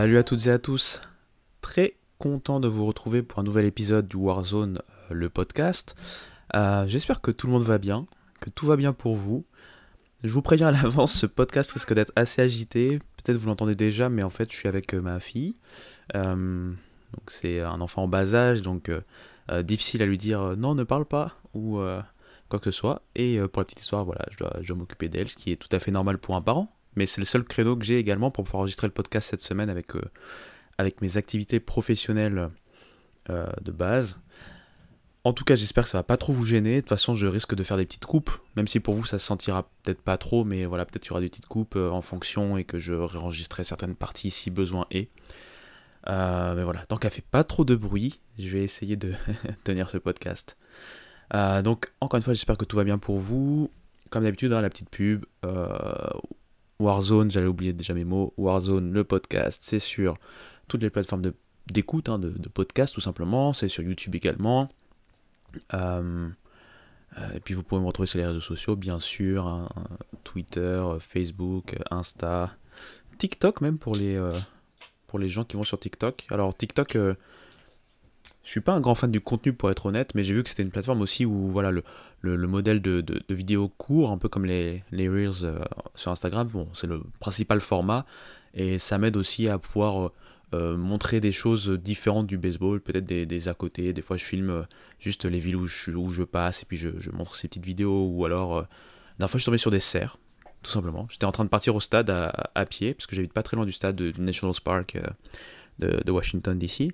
Salut à toutes et à tous. Très content de vous retrouver pour un nouvel épisode du Warzone, euh, le podcast. Euh, J'espère que tout le monde va bien, que tout va bien pour vous. Je vous préviens à l'avance, ce podcast risque d'être assez agité. Peut-être vous l'entendez déjà, mais en fait, je suis avec euh, ma fille. C'est un enfant en bas âge, donc difficile à lui dire non, ne parle pas ou quoi que ce soit. Et pour la petite histoire, voilà, je dois m'occuper d'elle, ce qui est tout à fait normal pour un parent. Mais c'est le seul créneau que j'ai également pour pouvoir enregistrer le podcast cette semaine avec, euh, avec mes activités professionnelles euh, de base. En tout cas, j'espère que ça va pas trop vous gêner. De toute façon, je risque de faire des petites coupes, même si pour vous ça se sentira peut-être pas trop, mais voilà, peut-être qu'il y aura des petites coupes euh, en fonction et que je réenregistrerai certaines parties si besoin est. Mais voilà, tant qu'elle fait pas trop de bruit, je vais essayer de tenir ce podcast. Donc, encore une fois, j'espère que tout va bien pour vous. Comme d'habitude, hein, la petite pub. Warzone, j'allais oublier déjà mes mots. Warzone, le podcast, c'est sur toutes les plateformes d'écoute, hein, de, de podcast tout simplement. C'est sur YouTube également. Euh, euh, et puis vous pouvez me retrouver sur les réseaux sociaux, bien sûr. hein, Twitter, Facebook, Insta, TikTok même pour les, euh, pour les gens qui vont sur TikTok. Alors TikTok, euh, je suis pas un grand fan du contenu pour être honnête, mais j'ai vu que c'était une plateforme aussi où voilà le, le, le modèle de, de, de vidéo court, un peu comme les, les Reels euh, sur Instagram, bon, c'est le principal format, et ça m'aide aussi à pouvoir euh, euh, montrer des choses différentes du baseball, peut-être des, des à côté, des fois je filme juste les villes où je, où je passe, et puis je, montre ces petites vidéos, ou alors, euh, dernière fois je suis tombé sur des cerfs, tout simplement. J'étais en train de partir au stade à, pied, parce que j'habite pas très loin du stade de- du National Park de, de Washington DC.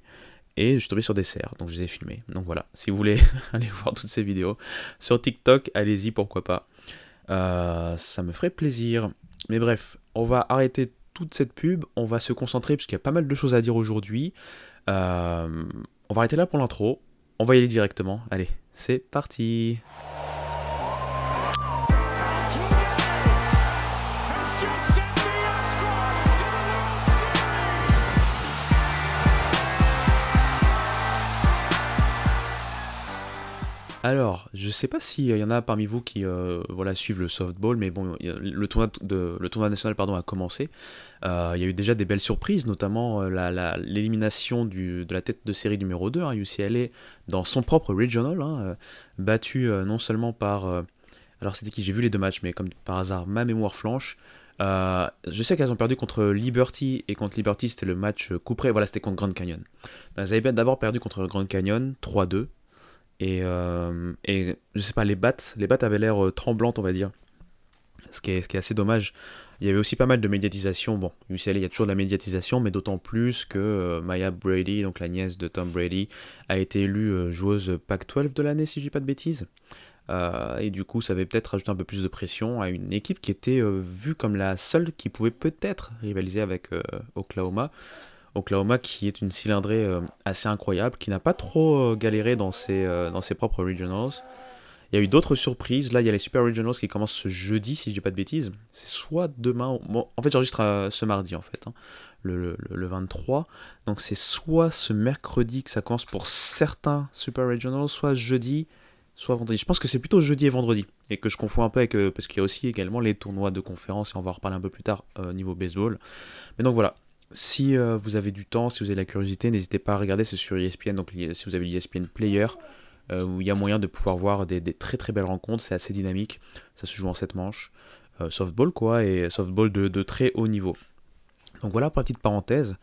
Et je suis tombé sur des cerfs, donc je les ai filmés. Donc voilà, si vous voulez aller voir toutes ces vidéos sur TikTok, allez-y, pourquoi pas. Euh, ça me ferait plaisir. Mais bref, on va arrêter toute cette pub, on va se concentrer, parce qu'il y a pas mal de choses à dire aujourd'hui. Euh, on va arrêter là pour l'intro, on va y aller directement. Allez, c'est parti Alors, je sais pas s'il y en a parmi vous qui euh, voilà, suivent le softball, mais bon, le tournoi, national pardon, a commencé. Euh, il y a eu déjà des belles surprises, notamment euh, l'élimination de la tête de série numéro 2, hein, UCLA, dans son propre regional, hein, battu non seulement par... alors c'était qui J'ai vu les deux matchs, mais comme par hasard, ma mémoire flanche. Je sais qu'elles ont perdu contre Liberty, et contre Liberty c'était le match euh, coup près, voilà c'était contre Grand Canyon. Elles avaient d'abord perdu contre Grand Canyon, 3-2. Et, euh, et je sais pas, les battes, les battes avaient l'air euh, tremblantes, on va dire. Ce qui, est, assez dommage. Il y avait aussi pas mal de médiatisation. Bon, UCLA, il y a toujours de la médiatisation, mais d'autant plus que euh, Maya Brady, donc la nièce de Tom Brady, a été élue joueuse Pac-12 de l'année, si je dis pas de bêtises. Et du coup, ça avait peut-être rajouté un peu plus de pression à une équipe qui était vue comme la seule qui pouvait peut-être rivaliser avec Oklahoma. Oklahoma qui est une cylindrée euh, assez incroyable, qui n'a pas trop euh, galéré dans ses, euh, dans ses propres regionals. Il y a eu d'autres surprises. Là, il y a les Super Regionals qui commencent ce jeudi, si je dis pas de bêtises. C'est soit demain. en fait, j'enregistre ce mardi, en fait, hein, le, le- le 23. Donc, c'est soit ce mercredi que ça commence pour certains Super Regionals, soit jeudi, soit vendredi. Je pense que c'est plutôt jeudi et vendredi. Et que je confonds un peu avec. parce qu'il y a aussi également les tournois de conférence, et on va en reparler un peu plus tard au niveau baseball. Mais donc voilà. Si euh, vous avez du temps, si vous avez la curiosité, n'hésitez pas à regarder, c'est sur ESPN, donc si vous avez l'ESPN Player, euh, où il y a moyen de pouvoir voir des, très très belles rencontres, c'est assez dynamique, ça se joue en 7 manches, Euh, softball quoi, et softball de, très haut niveau. Donc voilà pour la petite parenthèse,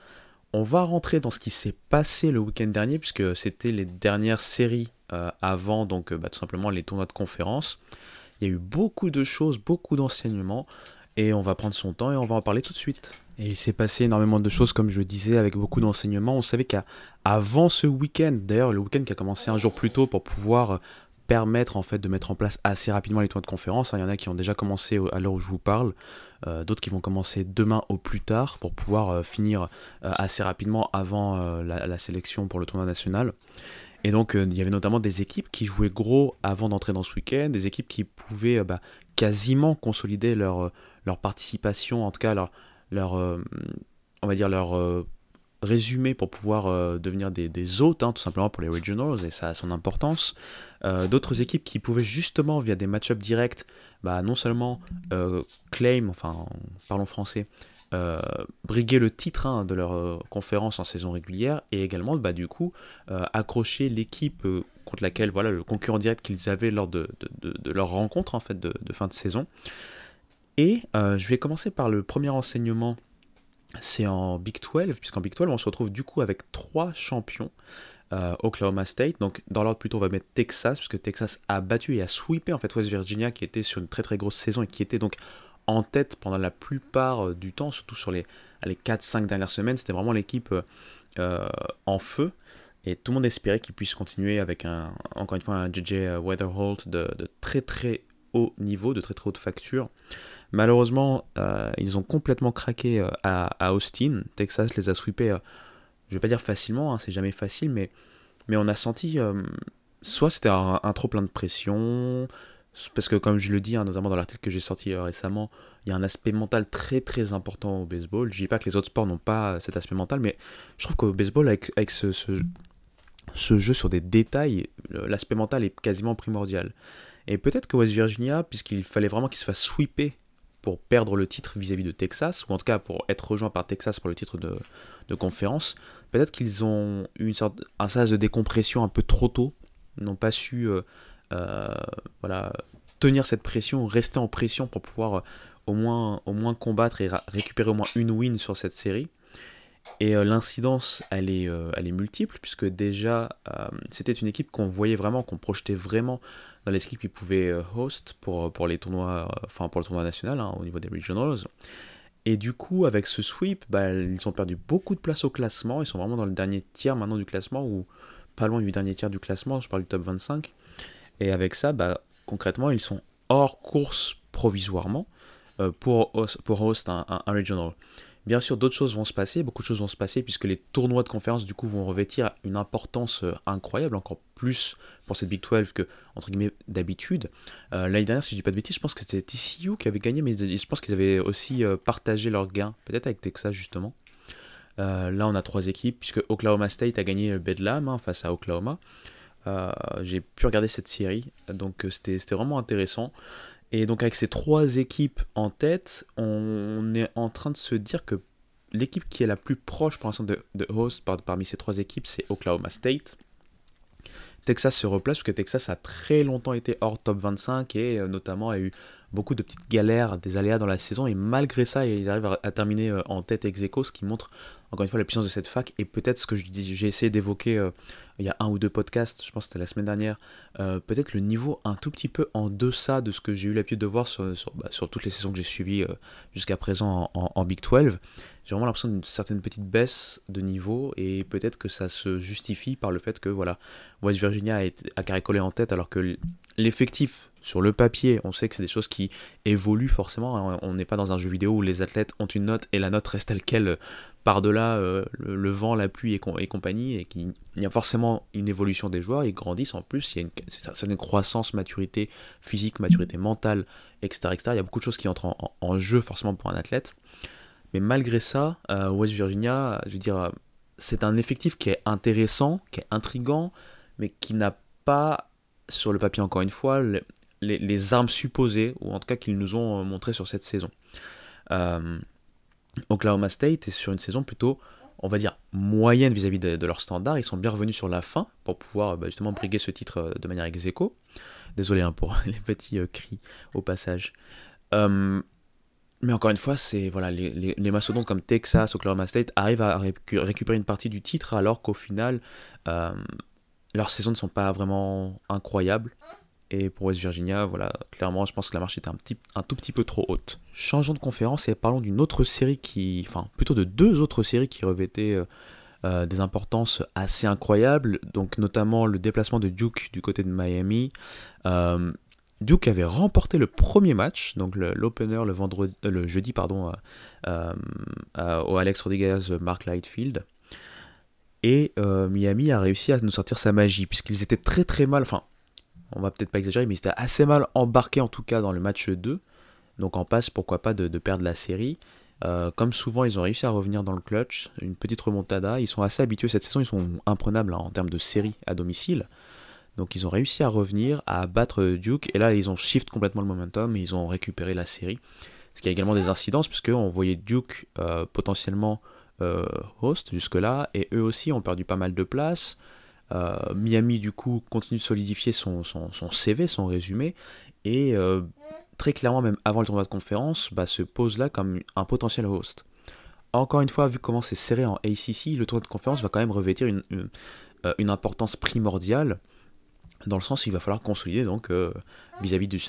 on va rentrer dans ce qui s'est passé le week-end dernier, puisque c'était les dernières séries avant, donc bah, tout simplement les tournois de conférence. Il y a eu beaucoup de choses, beaucoup d'enseignements, et on va prendre son temps et on va en parler tout de suite. Et il s'est passé énormément de choses, comme je disais, avec beaucoup d'enseignements. On savait qu'avant ce week-end, d'ailleurs le week-end qui a commencé un jour plus tôt pour pouvoir euh, permettre en fait de mettre en place assez rapidement les tournois de conférence. hein. Il y en a qui ont déjà commencé à l'heure où je vous parle, euh, d'autres qui vont commencer demain au plus tard pour pouvoir euh, finir assez rapidement avant la, sélection pour le tournoi national. Et donc il y avait notamment des équipes qui jouaient gros avant d'entrer dans ce week-end, des équipes qui pouvaient bah, quasiment consolider leur, leur participation, en tout cas leur, leur euh, on va dire leur euh, résumé pour pouvoir euh, devenir des, des hôtes, hein, tout simplement pour les regionals, et ça a son importance. D'autres équipes qui pouvaient justement, via des match-ups directs, bah, non seulement euh, claim, enfin, parlons français, briguer le titre hein, de leur conférence en saison régulière et également bah, du coup accrocher l'équipe contre laquelle voilà le concurrent direct qu'ils avaient lors de, de- de- leur rencontre en fait de fin de saison. Et euh, je vais commencer par le premier enseignement, c'est en Big 12, puisqu'en Big 12 on se retrouve du coup avec trois champions. euh, Oklahoma State, donc dans l'ordre plutôt on va mettre Texas, puisque Texas a battu et a sweepé en fait West Virginia qui était sur une très très grosse saison et qui était donc en tête pendant la plupart euh, du temps, surtout sur les, les 4-5 dernières semaines. C'était vraiment l'équipe en feu. Et tout le monde espérait qu'il puisse continuer avec un, encore une fois un JJ Weatherholt de très très haut niveau, de très très haute facture. Malheureusement, euh, ils ont complètement craqué euh, à, Austin. Texas les a sweepés, euh, je vais pas dire facilement, hein, c'est jamais facile, mais, mais on a senti soit c'était un, trop plein de pression, parce que comme je le dis, hein, notamment dans l'article que j'ai sorti récemment, il y a un aspect mental très très important au baseball. Je dis pas que les autres sports n'ont pas cet aspect mental, mais je trouve qu'au baseball, avec, avec ce, ce, jeu sur des détails, l'aspect mental est quasiment primordial. Et peut-être que West Virginia, puisqu'il fallait vraiment qu'il se fasse sweeper pour perdre le titre vis-à-vis de Texas, ou en tout cas pour être rejoint par Texas pour le titre de, de conférence, peut-être qu'ils ont eu une sorte, un sas de décompression un peu trop tôt, n'ont pas su euh, euh, voilà, tenir cette pression, rester en pression pour pouvoir euh, au, moins, au moins combattre et récupérer au moins une win sur cette série. Et l'incidence, elle, est, elle est multiple, puisque déjà, c'était une équipe qu'on voyait vraiment, qu'on projetait vraiment dans les équipes qui pouvaient euh, host pour, pour les tournois, euh, enfin pour le tournoi national, hein, au niveau des regionals. Et du coup, avec ce sweep, bah, ils ont perdu beaucoup de place au classement. Ils sont vraiment dans le dernier tiers maintenant du classement, ou pas loin du dernier tiers du classement, je parle du top 25. Et avec ça, bah, concrètement, ils sont hors course provisoirement euh, pour, host, pour host un regional. Bien sûr, d'autres choses vont se passer, beaucoup de choses vont se passer, puisque les tournois de conférence, du coup, vont revêtir une importance euh, incroyable, encore plus pour cette Big 12 que, guillemets, d'habitude. Euh, L'année dernière, si je dis pas de bêtises, je pense que c'était TCU qui avait gagné, mais je pense qu'ils avaient aussi euh, partagé leurs gains, peut-être avec Texas, justement. Là, on a trois équipes, puisque Oklahoma State a gagné Bedlam hein, face à Oklahoma. J'ai pu regarder cette série, donc c'était vraiment intéressant. Et donc avec ces trois équipes en tête, on est en train de se dire que l'équipe qui est la plus proche pour l'instant de, de host par- parmi ces trois équipes, c'est Oklahoma State. Texas se replace parce que Texas a très longtemps été hors top 25 et euh, notamment a eu beaucoup de petites galères, des aléas dans la saison et malgré ça ils arrivent à, terminer euh, en tête ex aequo, ce qui montre encore une fois la puissance de cette fac et peut-être ce que j'ai essayé d'évoquer euh, il y a un ou deux podcasts, je pense que c'était la semaine dernière, euh, peut-être le niveau un tout petit peu en deçà de ce que j'ai eu l'habitude de voir sur, bah, toutes les saisons que j'ai suivies jusqu'à présent en, Big 12. J'ai vraiment l'impression d'une certaine petite baisse de niveau et peut-être que ça se justifie par le fait que voilà, West Virginia a, été- a caracolé en tête alors que l'effectif sur le papier, on sait que c'est des choses qui évoluent forcément. hein. On n'est pas dans un jeu vidéo où les athlètes ont une note et la note reste telle quelle euh, par-delà euh, le, vent, la pluie et, com- et compagnie, et y a forcément une évolution des joueurs, ils grandissent en plus, il y a une, une croissance, maturité physique, maturité mentale, etc.. Il y a beaucoup de choses qui entrent en, jeu forcément pour un athlète. Mais malgré ça, euh, West Virginia, je veux dire, c'est un effectif qui est intéressant, qui est intrigant, mais qui n'a pas, sur le papier encore une fois, les, armes supposées, ou en tout cas qu'ils nous ont euh, montré sur cette saison. Euh, Oklahoma State est sur une saison plutôt, on va dire, moyenne vis-à-vis de, de leurs standards. Ils sont bien revenus sur la fin pour pouvoir bah, justement briguer ce titre euh, de manière ex aequo. Désolé hein, pour les petits euh, cris au passage. Euh, mais encore une fois, c'est voilà, les, les, mastodontes comme Texas, Oklahoma State arrivent à récu- récupérer une partie du titre alors qu'au final, euh, leurs saisons ne sont pas vraiment incroyables. Et pour West Virginia, voilà, clairement, je pense que la marche était un, petit, un tout petit peu trop haute. Changeons de conférence et parlons d'une autre série qui. Enfin, plutôt de deux autres séries qui revêtaient euh, euh, des importances assez incroyables. Donc, notamment le déplacement de Duke du côté de Miami. Euh, Duke avait remporté le premier match, donc l'opener le, le jeudi, pardon, au Alex Rodriguez Mark Lightfield. Et Miami a réussi à nous sortir sa magie, puisqu'ils étaient très très mal, enfin, on va peut-être pas exagérer, mais ils étaient assez mal embarqués en tout cas dans le match 2. Donc en passe, pourquoi pas, de, perdre la série. Euh, comme souvent, ils ont réussi à revenir dans le clutch, une petite remontada. Ils sont assez habitués cette saison, ils sont imprenables hein, en termes de série à domicile. Donc ils ont réussi à revenir, à battre Duke, et là ils ont shift complètement le momentum, ils ont récupéré la série. Ce qui a également des incidences, puisqu'on voyait Duke euh, potentiellement euh, host jusque-là, et eux aussi ont perdu pas mal de places. Euh, Miami, du coup, continue de solidifier son, son, CV, son résumé, et euh, très clairement, même avant le tournoi de conférence, bah, se pose là comme un potentiel host. Encore une fois, vu comment c'est serré en ACC, le tournoi de conférence va quand même revêtir euh, une importance primordiale dans le sens où il va falloir consolider donc vis-à-vis du,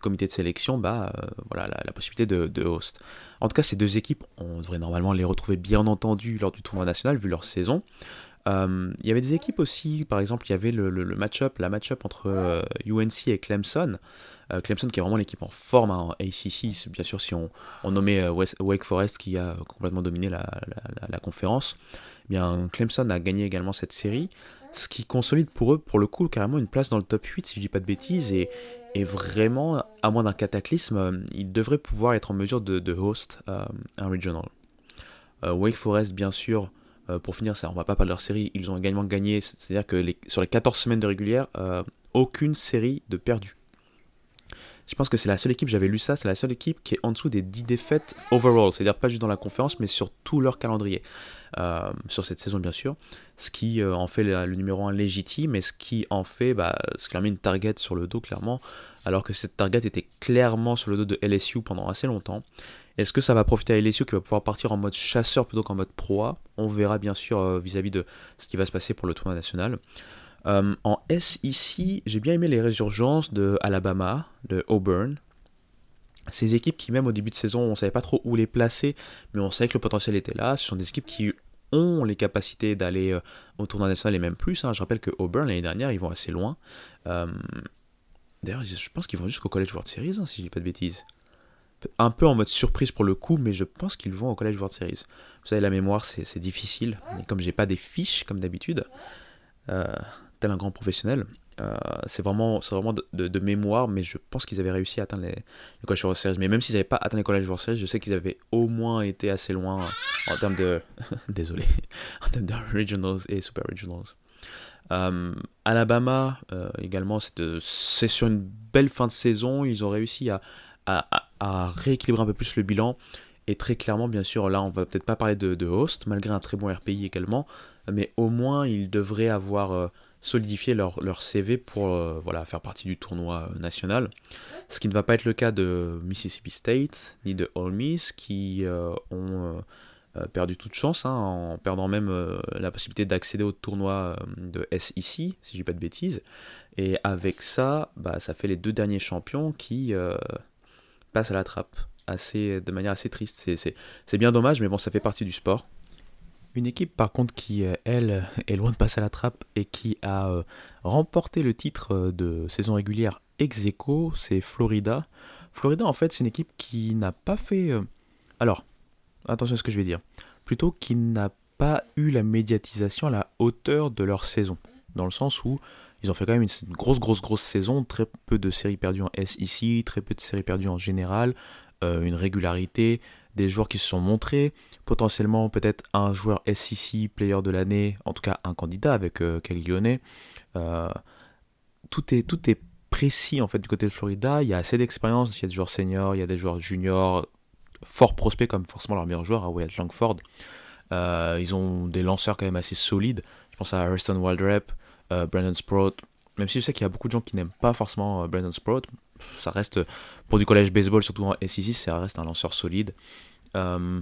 comité de sélection bah, voilà, la, la possibilité de, de host. En tout cas, ces deux équipes, on devrait normalement les retrouver bien entendu lors du tournoi national vu leur saison. Euh, il y avait des équipes aussi, par exemple, il y avait le, le- match-up, la match-up entre euh, UNC et Clemson. Euh, Clemson qui est vraiment l'équipe en forme hein, en ACC, bien sûr si on, nommait euh, Wake Forest qui a complètement dominé la, conférence. Eh bien, Clemson a gagné également cette série, ce qui consolide pour eux, pour le coup, carrément une place dans le top 8, si je dis pas de bêtises, et, vraiment, à moins d'un cataclysme, euh, ils devraient pouvoir être en mesure de, host euh, un regional. Euh, Wake Forest, bien sûr, euh, pour finir, ça, on va pas parler de leur série, ils ont également gagné, c'est-à-dire que sur les 14 semaines de régulière, euh, aucune série de perdu. Je pense que c'est la seule équipe, j'avais lu ça, c'est la seule équipe qui est en dessous des 10 défaites overall, c'est-à-dire pas juste dans la conférence, mais sur tout leur calendrier. Euh, sur cette saison, bien sûr. Ce qui en fait le, le numéro 1 légitime et ce qui en fait, bah, ce qui leur met une target sur le dos, clairement, alors que cette target était clairement sur le dos de LSU pendant assez longtemps. Est-ce que ça va profiter à LSU qui va pouvoir partir en mode chasseur plutôt qu'en mode proie On verra bien sûr euh, vis-à-vis de ce qui va se passer pour le tournoi national. Euh, en SEC, j'ai bien aimé les résurgences de Alabama, de Auburn. Ces équipes qui, même au début de saison, on ne savait pas trop où les placer, mais on savait que le potentiel était là. Ce sont des équipes qui ont les capacités d'aller euh, au tournoi national et même plus. hein. Je rappelle que Auburn, l'année dernière, ils vont assez loin. D'ailleurs, je pense qu'ils vont jusqu'au College World Series, hein, si je dis pas de bêtises. Un peu en mode surprise pour le coup, mais je pense qu'ils vont au College World Series. Vous savez, la mémoire, c'est difficile. Et comme j'ai pas des fiches, comme d'habitude, euh, tel un grand professionnel, euh, c'est vraiment, vraiment de, mémoire, mais je pense qu'ils avaient réussi à atteindre les, les College World Series. Mais même s'ils n'avaient pas atteint les College World Series, je sais qu'ils avaient au moins été assez loin en termes de. Désolé. En termes de Regionals et Super Regionals. Euh, Alabama, euh, également, c'est sur une belle fin de saison. Ils ont réussi à, à, rééquilibrer un peu plus le bilan. Et très clairement, bien sûr, là, on va peut-être pas parler de, host, malgré un très bon RPI également. Mais au moins, ils devraient avoir euh, solidifié leur, leur CV pour euh, voilà, faire partie du tournoi euh, national. Ce qui ne va pas être le cas de Mississippi State ni de Ole Miss, qui ont perdu toute chance, hein, en perdant même la possibilité d'accéder au tournoi de SEC, si je dis pas de bêtises. Et avec ça, bah, ça fait les deux derniers champions qui à la trappe assez, de manière assez triste. C'est- bien dommage, mais bon, ça fait partie du sport. Une équipe par contre qui, euh, elle, est loin de passer à la trappe et qui a euh, remporté le titre euh, de saison régulière ex aequo, c'est Florida. Florida, en fait, c'est une équipe qui n'a pas fait... Alors, attention à ce que je vais dire. Plutôt qui n'a pas eu la médiatisation à la hauteur de leur saison. Dans le sens où ils ont fait quand même une grosse, grosse, grosse saison. Très peu de séries perdues en SEC, très peu de séries perdues en général. euh, une régularité, des joueurs qui se sont montrés. Potentiellement, peut-être un joueur SEC player de l'année, en tout cas un candidat avec euh, Caglione. Euh, tout, est, tout est précis en fait du côté de Florida. Il y a assez d'expérience, il y a des joueurs seniors, il y a des joueurs juniors, fort prospects comme forcément leur meilleur joueur, à Wyatt Langford. Euh, ils ont des lanceurs quand même assez solides. Je pense à Ariston Waldrep, euh, Brandon Sprout. Même si je sais qu'il y a beaucoup de gens qui n'aiment pas forcément euh, Brandon Sprout, ça reste pour du collège baseball, surtout en SEC, ça reste un lanceur solide. Euh,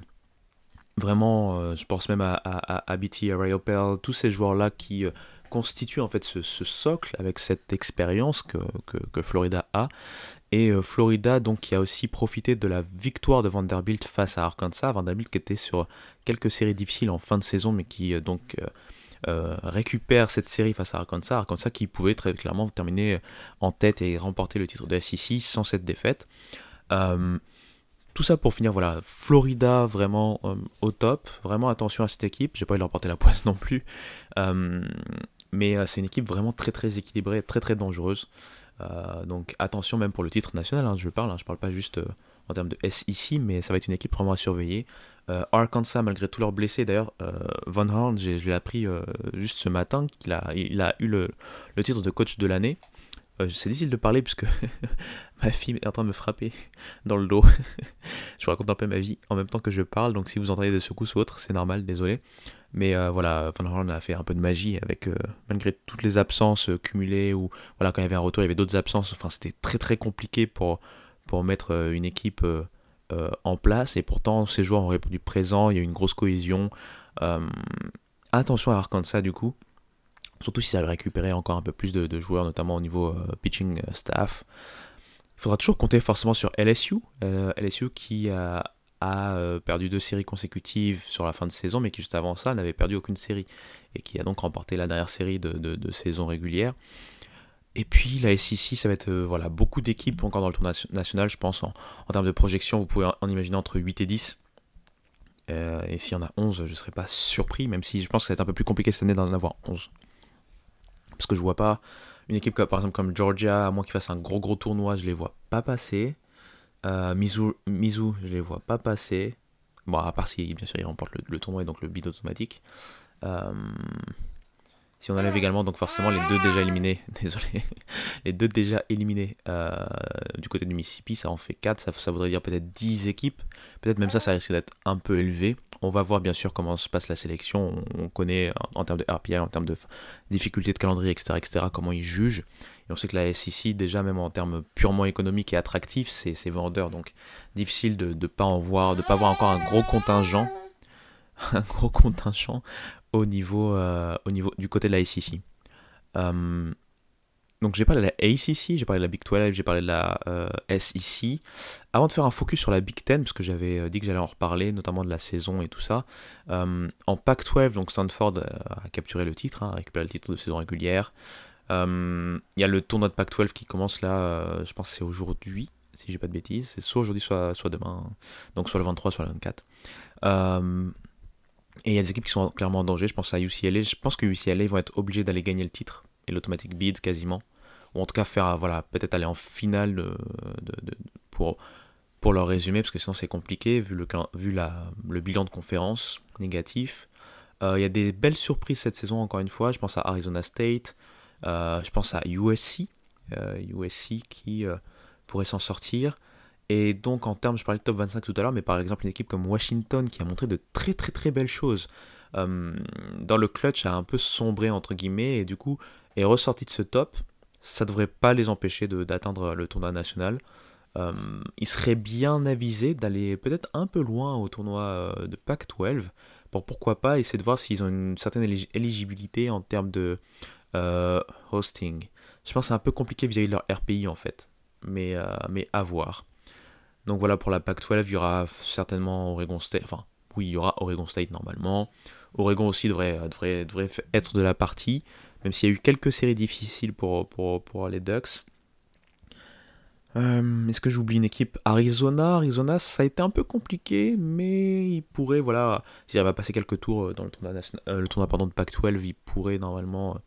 vraiment, je pense même à, à, à à Ray Opel, tous ces joueurs-là qui constituent en fait ce, socle avec cette expérience que, que, Florida a. Et Florida, donc, qui a aussi profité de la victoire de Vanderbilt face à Arkansas. Vanderbilt qui était sur quelques séries difficiles en fin de saison, mais qui donc euh, récupère cette série face à Arkansas. Arkansas qui pouvait très clairement terminer en tête et remporter le titre de SEC sans cette défaite. Euh, tout ça pour finir, voilà, Florida vraiment euh, au top. Vraiment attention à cette équipe. J'ai pas de leur porter la poisse non plus. Mais c'est une équipe vraiment très très équilibrée, très très dangereuse. Donc attention même pour le titre national, hein, je parle, hein, je parle pas juste en termes de SEC, mais ça va être une équipe vraiment à surveiller. Euh, Arkansas, malgré tous leurs blessés, d'ailleurs, euh, Von Horn, je l'ai appris euh, juste ce matin, qu'il a, il a eu le, le titre de coach de l'année. Euh, c'est difficile de parler puisque ma fille est en train de me frapper dans le dos. je vous raconte un peu ma vie en même temps que je parle, donc si vous entendez des secousses ou autres, c'est normal, désolé. Mais voilà, Van Holland a fait un peu de magie avec, malgré toutes les absences cumulées, ou voilà, quand il y avait un retour, il y avait d'autres absences. Enfin, c'était très très compliqué pour, pour mettre une équipe euh, en place. Et pourtant, ces joueurs ont répondu présent, il y a eu une grosse cohésion. Euh, attention à Arkansas du coup. Surtout si ça avait récupéré encore un peu plus de, joueurs, notamment au niveau euh, pitching staff. Il faudra toujours compter forcément sur LSU. LSU qui a, perdu deux séries consécutives sur la fin de saison, mais qui juste avant ça n'avait perdu aucune série. Et qui a donc remporté la dernière série de saison régulière. Et puis la SEC, ça va être euh, voilà, beaucoup d'équipes encore dans le tour nation- national, je pense. En, termes de projection, vous pouvez en, imaginer entre 8 et 10. Euh, et s'il y en a 11, je ne serais pas surpris, même si je pense que ça va être un peu plus compliqué cette année d'en avoir 11. Parce que je vois pas une équipe comme, par exemple comme Georgia, à moins qu'ils fassent un gros gros tournoi, je les vois pas passer. Euh, Mizzou, Mizzou, je les vois pas passer. Bon, à part si bien sûr ils remportent le, le tournoi et donc le bid automatique. Euh, si on enlève également donc forcément les deux déjà éliminés, désolé, les deux déjà éliminés euh, du côté du Mississippi, ça en fait 4, ça, voudrait dire peut-être 10 équipes, peut-être même ça, ça risque d'être un peu élevé. On va voir bien sûr comment se passe la sélection, on, on connaît en, en termes de RPI, en termes de difficulté de calendrier, etc., etc., comment ils jugent. Et on sait que la SEC, déjà même en termes purement économiques et attractifs, c'est vendeur, donc difficile de ne pas en voir, de pas voir encore un gros contingent, un gros contingent au niveau, euh, au niveau du côté de la SEC. Euh, donc j'ai parlé de la ACC, j'ai parlé de la Big 12, j'ai parlé de la euh, SEC. Avant de faire un focus sur la Big 10, parce que j'avais euh, dit que j'allais en reparler, notamment de la saison et tout ça, en Pac-12, donc Stanford a capturé le titre, hein, a récupéré le titre de saison régulière. Il y a le tournoi de Pac-12 qui commence là, je pense que c'est aujourd'hui, si j'ai pas de bêtises. C'est soit aujourd'hui, soit, soit demain. Donc soit le 23, soit le 24. Et il y a des équipes qui sont clairement en danger. Je pense à UCLA. Je pense que UCLA vont être obligés d'aller gagner le titre et l'automatic bid quasiment. Ou en tout cas faire, voilà, peut-être aller en finale pour, pour leur résumé, parce que sinon c'est compliqué vu, le, vu la, le bilan de conférence négatif. Euh, Il y a des belles surprises cette saison, encore une fois. Je pense à Arizona State. Euh, je pense à USC. USC qui euh, pourrait s'en sortir. Et donc en termes, je parlais de top 25 tout à l'heure, mais par exemple une équipe comme Washington qui a montré de très très très belles choses. Euh, dans le clutch a un peu sombré entre guillemets et du coup est ressorti de ce top. Ça devrait pas les empêcher d'atteindre le tournoi national. Euh, ils seraient bien avisés d'aller peut-être un peu loin au tournoi euh, de Pac-12 pour pourquoi pas essayer de voir s'ils ont une certaine élig- éligibilité en termes de euh, hosting. Je pense que c'est un peu compliqué vis-à-vis de leur RPI en fait, mais, mais à voir. Donc voilà pour la Pac-12, il y aura certainement Oregon State, enfin oui, il y aura Oregon State normalement. Oregon aussi devrait, f- être de la partie, même s'il y a eu quelques séries difficiles pour, les Ducks. Euh, Est-ce que j'oublie une équipe? Arizona, Arizona, ça a été un peu compliqué, mais il pourrait, voilà, s'il va passer quelques tours euh, dans le tournoi, euh, de Pac-12, il pourrait normalement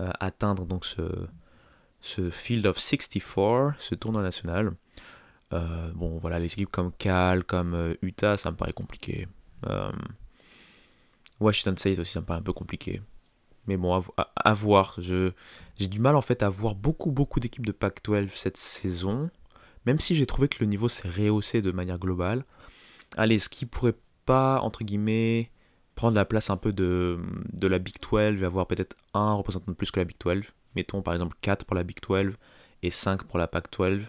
euh, atteindre donc ce Field of 64, ce tournoi national. Euh, bon, voilà, les équipes comme Cal, comme euh, Utah, ça me paraît compliqué. Euh, Washington State aussi, ça me paraît un peu compliqué. Mais bon, à, vo- à- à voir. Je, j'ai du mal en fait à voir beaucoup, beaucoup d'équipes de Pac-12 cette saison. Même si j'ai trouvé que le niveau s'est rehaussé de manière globale. Allez, ce qui pourrait pas, entre guillemets, prendre la place un peu de, de la Big 12 et avoir peut-être un représentant de plus que la Big 12. Mettons par exemple 4 pour la Big 12 et 5 pour la Pac-12.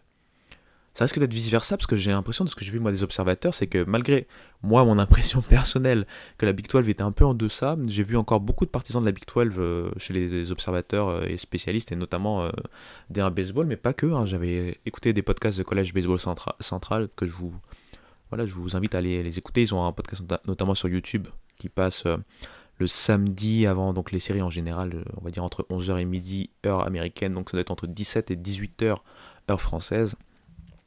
Ça risque d'être vice-versa parce que j'ai l'impression de ce que j'ai vu moi des observateurs, c'est que malgré moi mon impression personnelle que la Big 12 était un peu en deçà, j'ai vu encore beaucoup de partisans de la Big 12 euh, chez les observateurs euh, et spécialistes et notamment euh, derrière baseball, mais pas que. hein. J'avais écouté des podcasts de collège baseball centra- central que je vous voilà, je vous invite à les, les écouter. Ils ont un podcast nota- notamment sur YouTube qui passe euh, le samedi avant donc les séries en général, on va dire entre 11h et midi heure américaine, donc ça doit être entre 17 et 18h heure française.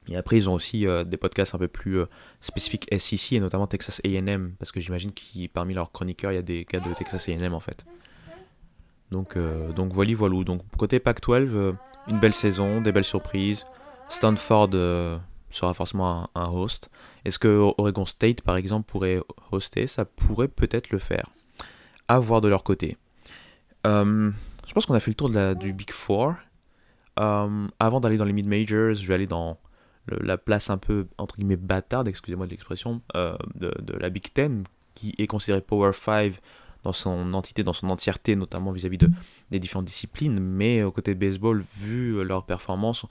Et après, ils ont aussi euh, des podcasts un peu plus euh, spécifiques SEC et notamment Texas AM, parce que j'imagine que parmi leurs chroniqueurs, il y a des gars de Texas AM en fait. Donc, euh, donc voilà, voilà. Donc côté Pac-12, euh, une belle saison, des belles surprises. Stanford sera forcément un, un host. Est-ce que Oregon State, par exemple, pourrait hoster? Ça pourrait peut-être le faire. À voir de leur côté. Je pense qu'on a fait le tour de la, du Big Four. Avant d'aller dans les mid-majors, je vais aller dans la place un peu, entre guillemets, bâtarde, excusez-moi de l'expression, euh, de, de la Big Ten, qui est considérée Power 5 dans son entité, dans son entièreté, notamment vis-à-vis de, des différentes disciplines. Mais au côté baseball, vu euh, leur performance,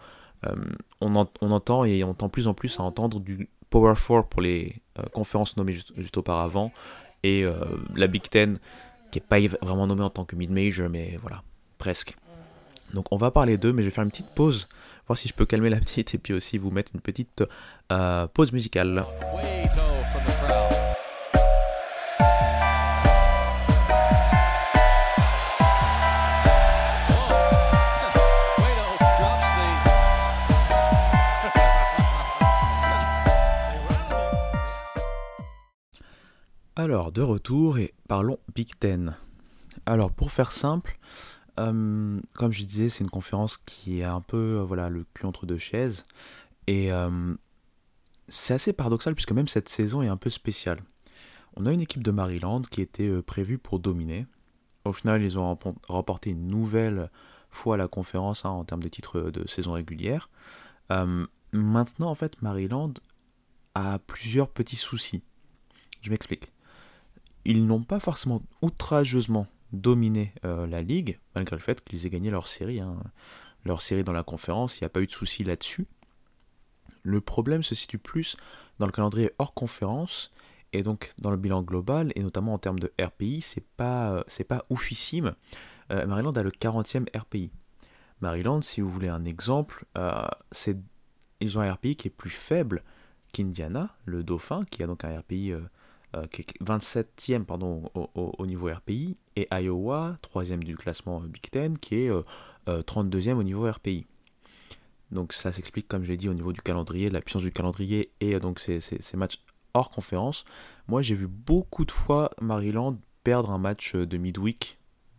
euh, on, on entend et on tend plus en plus à entendre du Power 4 pour les conférences nommées juste, juste auparavant, et la Big Ten, qui n'est pas vraiment nommée en tant que mid-major, mais voilà, presque. Donc on va parler d'eux, mais je vais faire une petite pause, voir si je peux calmer la petite, et puis aussi vous mettre une petite euh, pause musicale. Alors, de retour et parlons Big Ten. Alors, pour faire simple, euh, comme je disais, c'est une conférence qui est un peu euh, voilà, le cul entre deux chaises. Et euh, c'est assez paradoxal puisque même cette saison est un peu spéciale. On a une équipe de Maryland qui était prévue pour dominer. Au final, ils ont rempo- remporté une nouvelle fois la conférence hein, en termes de titres de saison régulière. Maintenant, en fait, Maryland a plusieurs petits soucis. Je m'explique ils n'ont pas forcément outrageusement dominé euh, la ligue, malgré le fait qu'ils aient gagné leur série. hein. Leur série dans la conférence, il n'y a pas eu de souci là-dessus. Le problème se situe plus dans le calendrier hors conférence et donc dans le bilan global, et notamment en termes de RPI, c'est pas, euh, c'est pas oufissime. Euh, Maryland a le 40e RPI. Maryland, si vous voulez un exemple, c'est, ils ont un RPI qui est plus faible qu'Indiana, le Dauphin, qui a donc un RPI qui est 27e pardon, au, au- au niveau RPI, et Iowa, 3e du classement euh, Big Ten, qui est euh, euh, 32e au niveau RPI. Donc ça s'explique, comme j'ai dit, au niveau du calendrier, de la puissance du calendrier, et euh, donc ces, matchs hors conférence. Moi, j'ai vu beaucoup de fois Maryland perdre un match euh, de midweek.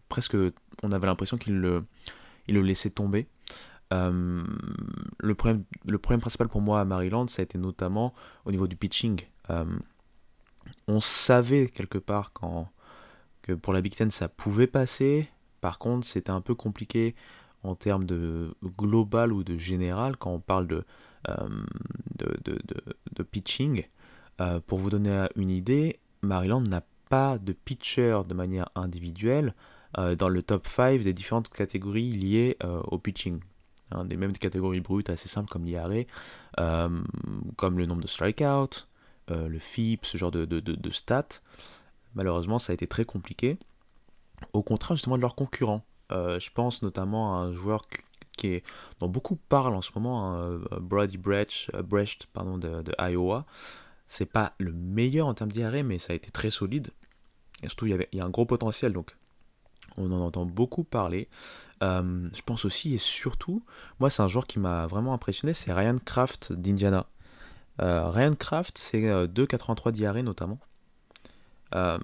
Presque, on avait l'impression qu'il le, le laissait tomber. Euh, le, problème, le problème principal pour moi à Maryland, ça a été notamment au niveau du pitching. Euh, on savait quelque part quand, que pour la Big Ten ça pouvait passer. Par contre, c'était un peu compliqué en termes de global ou de général quand on parle de, euh, pitching. Euh, pour vous donner une idée, Maryland n'a pas de pitcher de manière individuelle euh, dans le top 5 des différentes catégories liées au pitching. Hein, des mêmes catégories brutes assez simples comme l'IRA, euh, comme le nombre de strikeouts, euh, le FIP, ce genre de, de, de- stats. Malheureusement, ça a été très compliqué. Au contraire, justement, de leurs concurrents. Euh, je pense notamment à un joueur qui- dont beaucoup parlent en ce moment, hein, euh, Brady Brecht, de, Iowa. C'est pas le meilleur en termes d'IRA, mais ça a été très solide. Et surtout, il y, avait, il y a un gros potentiel, donc on en entend beaucoup parler. Je pense aussi et surtout, moi, c'est un joueur qui m'a vraiment impressionné, c'est Ryan Kraft d'Indiana. Euh, Kraft, c'est euh, 2,83 d'IRA notamment. Euh,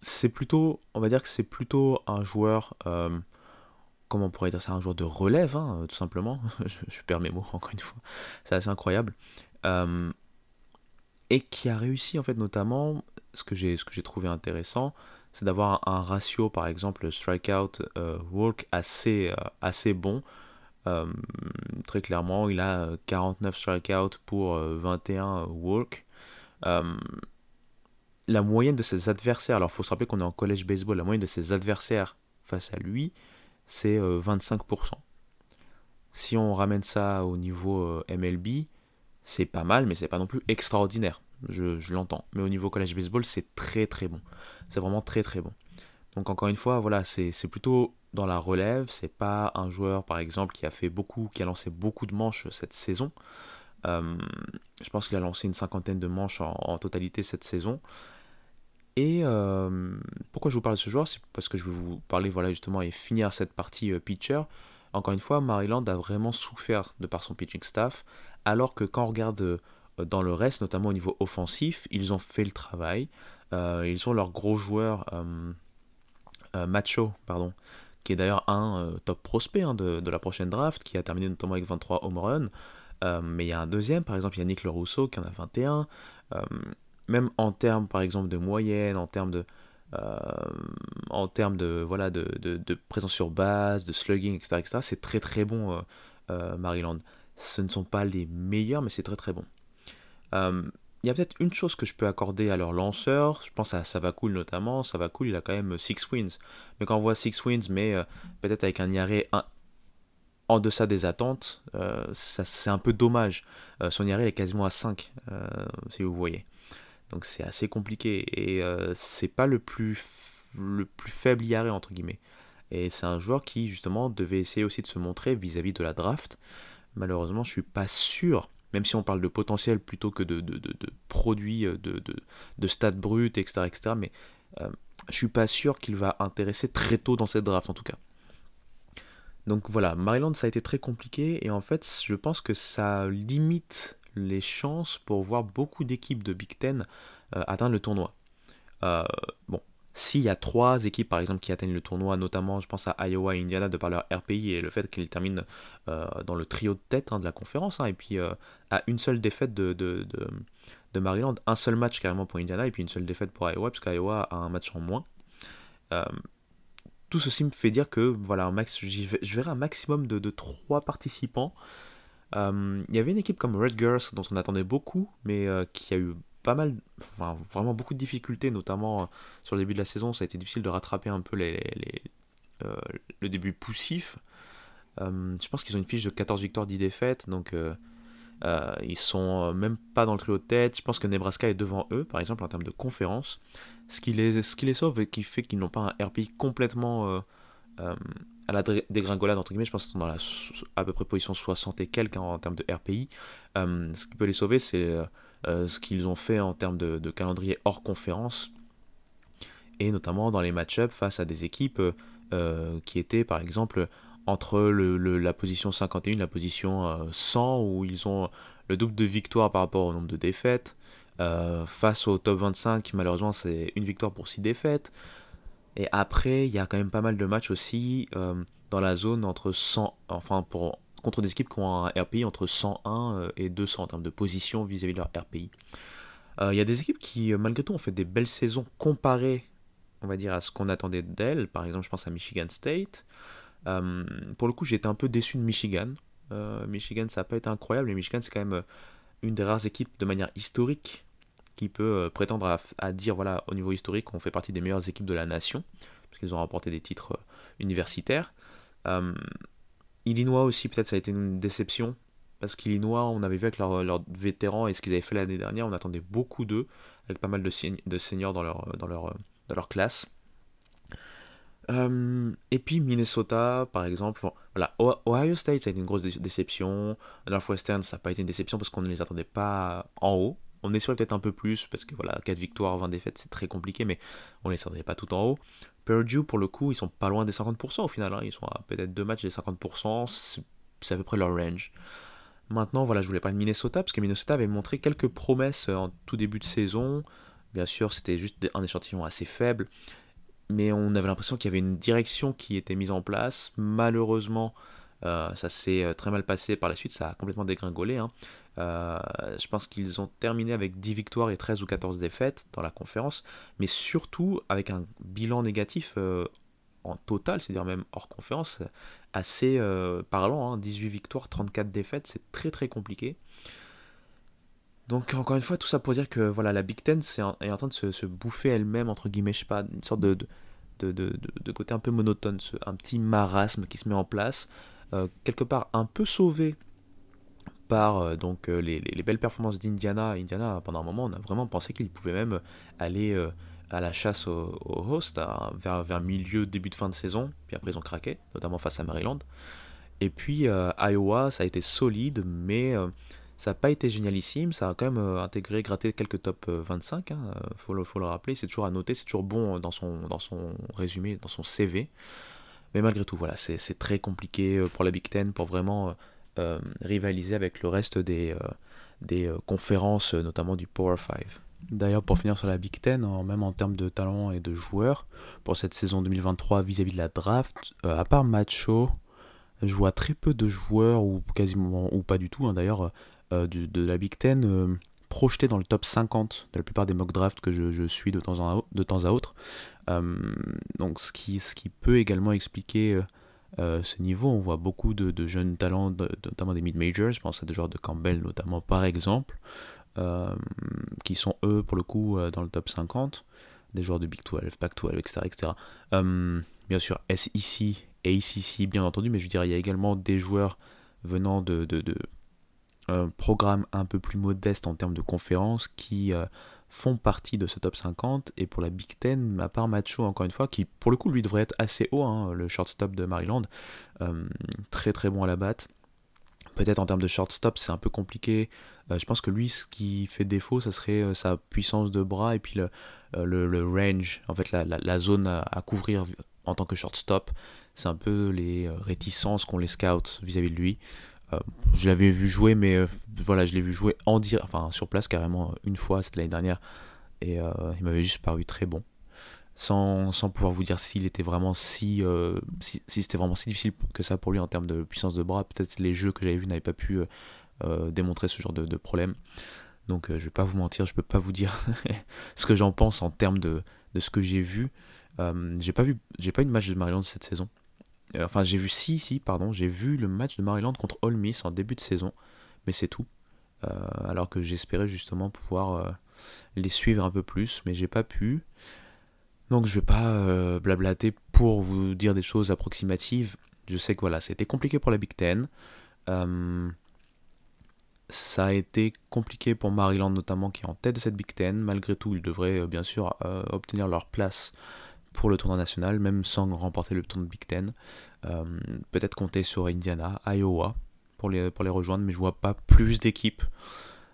c'est plutôt, on va dire que c'est plutôt un joueur, euh, comment on pourrait dire ça, un joueur de relève, hein, tout simplement. je, perds mes mots encore une fois, c'est assez incroyable. Euh, et qui a réussi en fait notamment, ce que j'ai, trouvé intéressant, c'est d'avoir un, un ratio par exemple strikeout euh, walk assez, euh, assez bon. Euh, très clairement, il a euh, 49 strikeouts pour euh, 21 walk. Euh, la moyenne de ses adversaires, alors il faut se rappeler qu'on est en collège baseball, la moyenne de ses adversaires face à lui, c'est euh, 25%. Si on ramène ça au niveau euh, MLB, c'est pas mal, mais c'est pas non plus extraordinaire. Je, je l'entends. Mais au niveau collège baseball, c'est très très bon. C'est vraiment très très bon. Donc encore une fois, voilà, c'est plutôt dans la relève. C'est pas un joueur, par exemple, qui a fait beaucoup, qui a lancé beaucoup de manches cette saison. Euh, je pense qu'il a lancé une cinquantaine de manches en, totalité cette saison. Et euh, pourquoi je vous parle de ce joueur? C'est parce que je vais vous parler, voilà, justement, et finir cette partie euh, pitcher. Encore une fois, Maryland a vraiment souffert de par son pitching staff, alors que quand on regarde dans le reste, notamment au niveau offensif, ils ont fait le travail. Ils ont leur gros joueur, euh, Macho, pardon, qui est d'ailleurs un euh, top prospect hein, de, de la prochaine draft, qui a terminé notamment avec 23 home runs. Euh, mais il y a un deuxième, par exemple, il y a Nick Lerousseau qui en a 21. Euh, même en termes, par exemple, de moyenne, en termes de, euh, en termes de, voilà, de, de- de présence sur base, de slugging, etc., etc., c'est très très bon Maryland. Ce ne sont pas les meilleurs, mais c'est très très bon. Euh, Il y a peut-être une chose que je peux accorder à leur lanceur, je pense à Savakul notamment. Savakul, il a quand même 6 wins. Mais quand on voit 6 wins, mais euh, peut-être avec un IRA en deçà des attentes, euh, c'est un peu dommage. Euh, son IRA est quasiment à 5, euh, si vous voyez. Donc c'est assez compliqué. Et euh, c'est pas le plus, faible IRA, entre guillemets. Et c'est un joueur qui, justement, devait essayer aussi de se montrer vis-à-vis de la draft. Malheureusement, je suis pas sûr, même si on parle de potentiel plutôt que de, produits, de, de, stats bruts, etc., etc., mais euh, je suis pas sûr qu'il va intéresser très tôt dans cette draft, en tout cas. Donc voilà, Maryland, ça a été très compliqué, et en fait, je pense que ça limite les chances pour voir beaucoup d'équipes de Big Ten euh, atteindre le tournoi. Euh, bon, s'il y a trois équipes par exemple qui atteignent le tournoi, notamment je pense à Iowa et Indiana de par leur RPI et le fait qu'ils terminent euh, dans le trio de tête hein, de la conférence, hein, et puis euh, à une seule défaite de, Maryland, un seul match carrément pour Indiana et puis une seule défaite pour Iowa, parce qu'Iowa a un match en moins. Euh, tout ceci me fait dire que voilà, max, je verrai un maximum de, trois participants. Il y avait une équipe comme Rutgers dont on attendait beaucoup, mais qui a eu pas mal, vraiment beaucoup de difficultés, notamment euh, sur le début de la saison. Ça a été difficile de rattraper un peu les, euh, le début poussif. Euh, je pense qu'ils ont une fiche de 14 victoires, 10 défaites, donc euh, ils sont même pas dans le trio de tête. Je pense que Nebraska est devant eux, par exemple, en termes de conférence. Ce qui les, ce qui les sauve et qui fait qu'ils n'ont pas un RPI complètement à la dé- dégringolade, entre guillemets. Je pense qu'ils sont dans la, à peu près position 60 et quelques hein, en termes de RPI. Ce qui peut les sauver, c'est ce qu'ils ont fait en termes de, calendrier hors conférence. Et notamment dans les match-ups face à des équipes euh, euh, qui étaient, par exemple, entre le, la position 51 et la position euh, 100, où ils ont le double de victoires par rapport au nombre de défaites. Euh, face au top 25, malheureusement, c'est une victoire pour 6 défaites. Et après, il y a quand même pas mal de matchs aussi euh, dans la zone entre 100, enfin pour, contre des équipes qui ont un RPI entre 101 euh, et 200 en termes de position vis-à-vis de leur RPI. Euh, Il y a des équipes qui, euh, malgré tout, ont fait des belles saisons comparées, on va dire, à ce qu'on attendait d'elles. Par exemple, je pense à Michigan State. Pour le coup, j'ai été un peu déçu de Michigan. Michigan, ça n'a pas été incroyable, mais Michigan, c'est quand même une des rares équipes de manière historique qui peut prétendre à, dire, voilà, au niveau historique, qu'on fait partie des meilleures équipes de la nation, parce qu'ils ont remporté des titres universitaires. Illinois aussi, peut-être ça a été une déception, parce qu'Illinois, on avait vu avec leurs vétérans et ce qu'ils avaient fait l'année dernière, on attendait beaucoup d'eux, avec pas mal de, sen- de seniors dans leur, dans leur, classe. Euh, et puis Minnesota, par exemple, voilà, Oh- Ohio State, ça a été une grosse dé- déception. Northwestern, ça n'a pas été une déception parce qu'on ne les attendait pas en haut. On espérait peut-être un peu plus parce que voilà, 4 victoires, 20 défaites, c'est très compliqué, mais on ne les attendait pas tout en haut. Purdue, pour le coup, ils sont pas loin des 50% au final. hein. Ils sont à peut-être deux matchs des 50%, c'est à peu près leur range. Maintenant, voilà, je voulais parler de Minnesota parce que Minnesota avait montré quelques promesses euh, en tout début de saison. Bien sûr, c'était juste un échantillon assez faible, mais on avait l'impression qu'il y avait une direction qui était mise en place. Malheureusement, euh, ça s'est euh, très mal passé par la suite, ça a complètement dégringolé. hein. Euh, je pense qu'ils ont terminé avec 10 victoires et 13 ou 14 défaites dans la conférence, mais surtout avec un bilan négatif en total, c'est-à-dire même hors conférence, assez parlant. hein. 18 victoires, 34 défaites, c'est très très compliqué. Donc encore une fois, tout ça pour dire que voilà, la Big Ten est en train de se, bouffer elle-même, entre guillemets, pas, une sorte de, côté un peu monotone, un petit marasme qui se met en place, quelque part un peu sauvé par euh, donc euh, les, les- les belles performances d'Indiana. Indiana, pendant un moment, on a vraiment pensé qu'ils pouvaient même aller euh, à la chasse au, au host vers, vers milieu, début de fin de saison, puis après ils ont craqué, notamment face à Maryland. Et puis euh, Iowa, ça a été solide, mais euh, ça n'a pas été génialissime. Ça a quand même euh, intégré, gratté quelques top euh, 25. Il faut, le, faut le rappeler, c'est toujours à noter, c'est toujours bon euh, dans son, dans son résumé, dans son CV. Mais malgré tout, voilà, c'est très compliqué euh, pour la Big Ten pour vraiment euh, euh, rivaliser avec le reste des, conférences, notamment du Power 5. D'ailleurs, pour finir sur la Big Ten, en- même en termes de talent et de joueurs, pour cette saison 2023 vis-à-vis de la draft, à part Macho, je vois très peu de joueurs, ou quasiment, ou pas du tout hein, d'ailleurs, de, la Big Ten projetés dans le top 50 de la plupart des mock drafts que je, je suis de temps, en, de temps à autre. Euh, donc ce qui, ce qui peut également expliquer euh, euh, ce niveau, on voit beaucoup de, de jeunes talents, notamment des mid-majors, je pense à des joueurs de Campbell notamment par exemple, qui sont eux pour le coup dans le top 50, des joueurs de Big 12, Pac-12, etc. etc. Euh, bien sûr SEC et ACC bien entendu, mais je dirais il y a également des joueurs venant de, de, de programmes un peu plus modestes en termes de conférences qui font partie de ce top 50 et pour la Big Ten, à part Macho encore une fois, qui pour le coup lui devrait être assez haut, hein, le shortstop de Maryland, euh, très très bon à la batte. Peut-être en termes de shortstop c'est un peu compliqué. Euh, je pense que lui ce qui fait défaut ça serait euh, sa puissance de bras et puis le, range, en fait la, zone à, couvrir en tant que shortstop. C'est un peu les réticences qu'ont les scouts vis-à-vis de lui. Euh, je l'avais vu jouer, mais euh, voilà, je l'ai vu jouer en dir enfin sur place carrément euh, une fois, c'était l'année dernière, et il m'avait juste paru très bon. Sans, sans pouvoir vous dire s'il était vraiment si, si, c'était vraiment si difficile que ça pour lui en termes de puissance de bras. Peut-être les jeux que j'avais vus n'avaient pas pu démontrer ce genre de, problème. Donc euh, je vais pas vous mentir, je peux pas vous dire ce que j'en pense en termes de, de ce que j'ai vu. J'ai pas vu, j'ai pas eu de match de Maryland cette saison. Euh, enfin, j'ai vu si, si, pardon, j'ai vu le match de Maryland contre Ole Miss en début de saison, mais c'est tout. Euh, alors que j'espérais justement pouvoir euh, les suivre un peu plus, mais j'ai pas pu. Donc je vais pas blablater pour vous dire des choses approximatives. Je sais que voilà, c'était compliqué pour la Big Ten. Ça a été compliqué pour Maryland notamment qui est en tête de cette Big Ten. Malgré tout, ils devraient bien sûr obtenir leur place pour le tournoi national, même sans remporter le tournoi de Big Ten. Euh, Peut-être compter sur Indiana, Iowa pour les, pour les rejoindre, mais je vois pas plus d'équipes.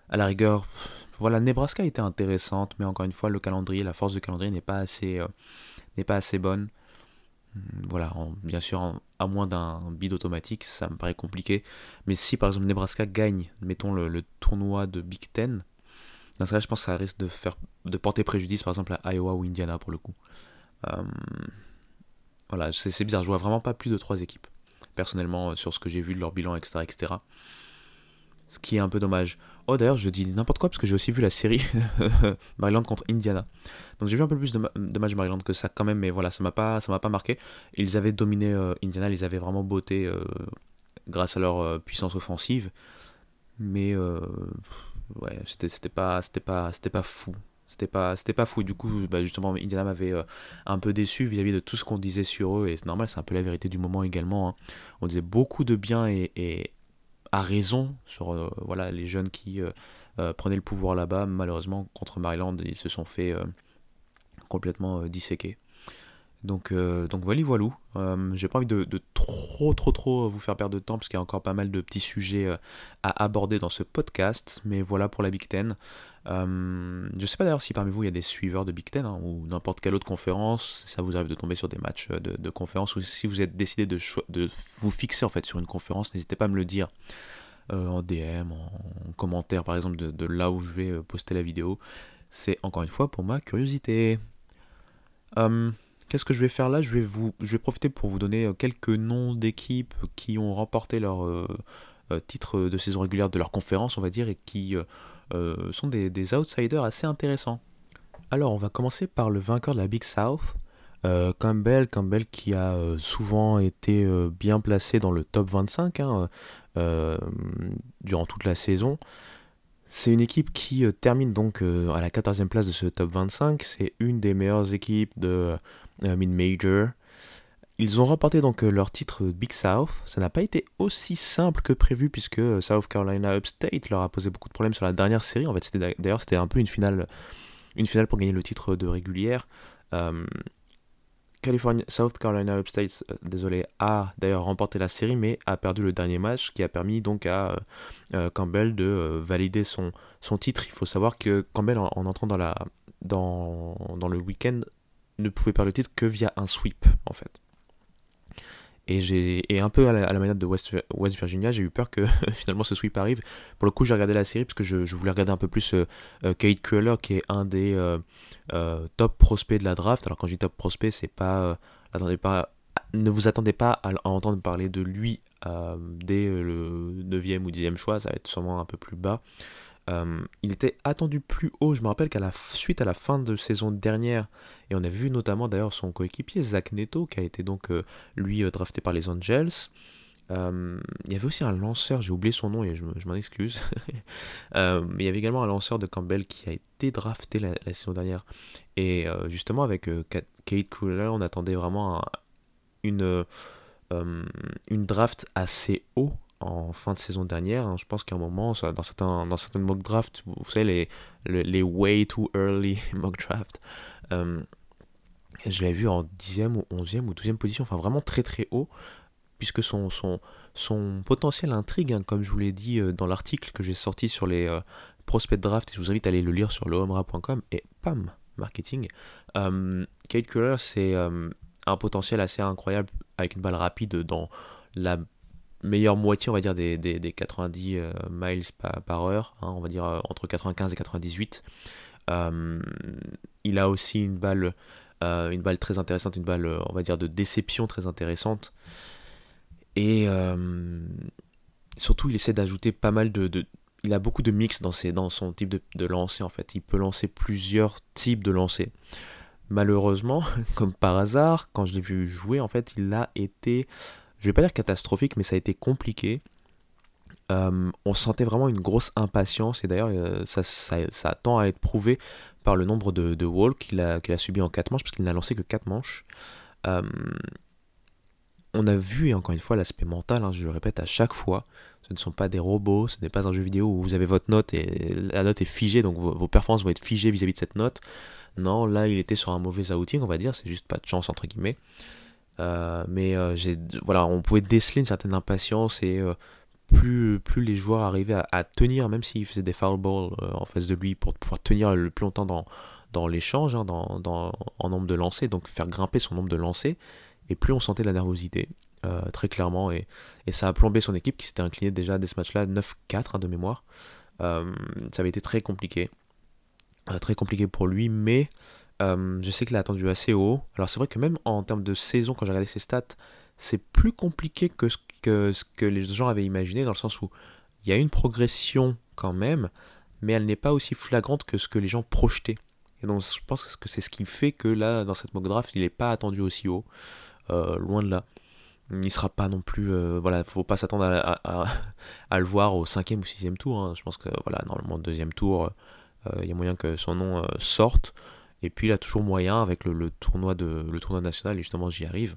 À la rigueur, voilà, Nebraska était intéressante, mais encore une fois, le calendrier, la force de calendrier n'est pas assez, euh, pas assez bonne. Hum, Voilà, en- bien sûr, à moins d'un bid automatique, ça me paraît compliqué. Mais si par exemple Nebraska gagne, mettons le, tournoi de Big Ten, dans ce cas, je pense que ça risque de faire, de porter préjudice par exemple à Iowa ou Indiana pour le coup. Euh, voilà, c'est bizarre, je vois vraiment pas plus de trois équipes, personnellement, euh, sur ce que j'ai vu de leur bilan, etc.. Ce qui est un peu dommage. Oh, d'ailleurs, je dis n'importe quoi parce que j'ai aussi vu la série Maryland contre Indiana. Donc j'ai vu un peu plus de, ma- matchs Maryland que ça quand même, mais voilà, ça m'a pas, m'a pas marqué. Ils avaient dominé euh, Indiana, ils avaient vraiment beauté grâce à leur puissance offensive. Mais ouais, c'était pas, pas, c'était pas fou. C'était pas, pas fou. Du coup, bah, justement, Indiana m'avait euh, un peu déçu vis-à-vis de tout ce qu'on disait sur eux. Et c'est normal, c'est un peu la vérité du moment également. hein. On disait beaucoup de bien et, à raison sur euh, voilà, les jeunes qui euh, prenaient le pouvoir là-bas. Malheureusement, contre Maryland, ils se sont fait complètement disséquer. Donc, donc voilà, voilà. J'ai pas envie de, trop, trop, trop vous faire perdre de temps parce qu'il y a encore pas mal de petits sujets à aborder dans ce podcast. Mais voilà pour la Big Ten. Euh, je sais pas d'ailleurs si parmi vous il y a des suiveurs de Big Ten hein, ou n'importe quelle autre conférence. Ça vous arrive de tomber sur des matchs euh, de, conférence ou si vous êtes décidé de, vous fixer en fait sur une conférence, n'hésitez pas à me le dire euh, en DM, en commentaire par exemple de, là où je vais poster la vidéo. C'est encore une fois pour ma curiosité. Euh, Qu'est-ce que je vais faire là? Je vais, vous, je vais profiter pour vous donner quelques noms d'équipes qui ont remporté leur titre de saison régulière de leur conférence, on va dire, et qui euh, sont des, outsiders assez intéressants. Alors, on va commencer par le vainqueur de la Big South, euh, Campbell. Campbell qui a euh, souvent été bien placé dans le top 25 hein, durant toute la saison. C'est une équipe qui termine donc à la 14e place de ce top 25. C'est une des meilleures équipes de mid-major. Ils ont remporté donc euh, leur titre Big South. Ça n'a pas été aussi simple que prévu puisque euh, South Carolina Upstate leur a posé beaucoup de problèmes sur la dernière série. En fait, c'était d'a- d'ailleurs c'était un peu une finale, une finale pour gagner le titre de régulière. Euh, California, South Carolina Upstate, désolé, a d'ailleurs remporté la série, mais a perdu le dernier match, qui a permis donc à Campbell de valider son, son titre. Il faut savoir que Campbell, en, en entrant dans, la, dans, dans le week-end, ne pouvait perdre le titre que via un sweep, en fait. Et, un peu à la, manière de West, Virginia, j'ai eu peur que finalement ce sweep arrive. Pour le coup, j'ai regardé la série parce que je, voulais regarder un peu plus euh, euh, Kate Cruller, qui est un des euh, top prospects de la draft. Alors quand je dis top prospect, c'est pas, attendez pas, ne vous attendez pas à, à entendre parler de lui dès le 9e ou 10e choix, ça va être sûrement un peu plus bas. Euh, il était attendu plus haut. Je me rappelle qu'à la suite à la fin de saison dernière, et on a vu notamment d'ailleurs son coéquipier Zach Neto, qui a été donc euh, lui euh, drafté par les Angels. Il y avait aussi un lanceur, j'ai oublié son nom et je, me- je m'en excuse. Mais il y avait également un lanceur de Campbell qui a été drafté la, saison dernière. Et justement, avec Ka- Kate Cooler, on attendait vraiment un- une, une draft assez haut en fin de saison dernière. hein. Je pense qu'à un moment, dans, certains, dans certaines mock drafts, vous, savez, les, les, way too early mock drafts, euh, je l'avais vu en 10e ou 11e ou 12e position, enfin vraiment très très haut, puisque son, son, son potentiel intrigue, hein, comme je vous l'ai dit euh, dans l'article que j'ai sorti sur les euh, prospects de draft, et je vous invite à aller le lire sur lehomra.com, et pam, marketing. Euh, Kate Culler, c'est un potentiel assez incroyable avec une balle rapide dans la meilleure moitié, on va dire, des, des, des 90 euh, miles par, heure, hein, on va dire euh, entre 95 et 98. Euh, il a aussi une balle, une balle très intéressante, une balle, on va dire, de déception très intéressante. Et surtout, il essaie d'ajouter pas mal de, de- Il a beaucoup de mix dans, ses, dans son type de, de lancer, en fait. Il peut lancer plusieurs types de lancers. Malheureusement, comme par hasard, quand je l'ai vu jouer, en fait, il a été, je vais pas dire catastrophique, mais ça a été compliqué. Euh, on sentait vraiment une grosse impatience, et d'ailleurs, euh, ça, ça, tend à être prouvé par le nombre de, de walks qu'il a, subi en 4 manches, parce qu'il n'a lancé que 4 manches. Euh, on a vu, et encore une fois, l'aspect mental, hein, je le répète à chaque fois, ce ne sont pas des robots, ce n'est pas un jeu vidéo où vous avez votre note et la note est figée, donc vos performances vont être figées vis-à-vis de cette note. Non, là, il était sur un mauvais outing, on va dire, c'est juste pas de chance, entre guillemets. Euh, mais euh, j'ai, voilà, on pouvait déceler une certaine impatience et euh, plus, plus les joueurs arrivaient à, tenir, même s'ils faisaient des foul balls en face de lui pour pouvoir tenir le plus longtemps dans, dans l'échange, hein, dans, dans- en nombre de lancers, donc faire grimper son nombre de lancers, et plus on sentait la nervosité, très clairement, et, et ça a plombé son équipe qui s'était inclinée déjà dès ce match-là 9-4 hein, de mémoire. Ça avait été très compliqué, très compliqué pour lui, mais euh, je sais qu'il a attendu assez haut. Alors c'est vrai que même en termes de saison, quand j'ai regardé ses stats, c'est plus compliqué que ce, que les gens avaient imaginé, dans le sens où il y a une progression quand même, mais elle n'est pas aussi flagrante que ce que les gens projetaient. Et donc je pense que c'est ce qui fait que là, dans cette mock draft, il n'est pas attendu aussi haut, euh, loin de là. Il sera pas non plus, euh, voilà, faut pas s'attendre à, le voir au cinquième ou sixième tour. hein. Je pense que voilà, normalement deuxième tour, euh, il y a moyen que son nom sorte. Et puis il a toujours moyen avec le, tournoi de le tournoi national, et justement j'y arrive,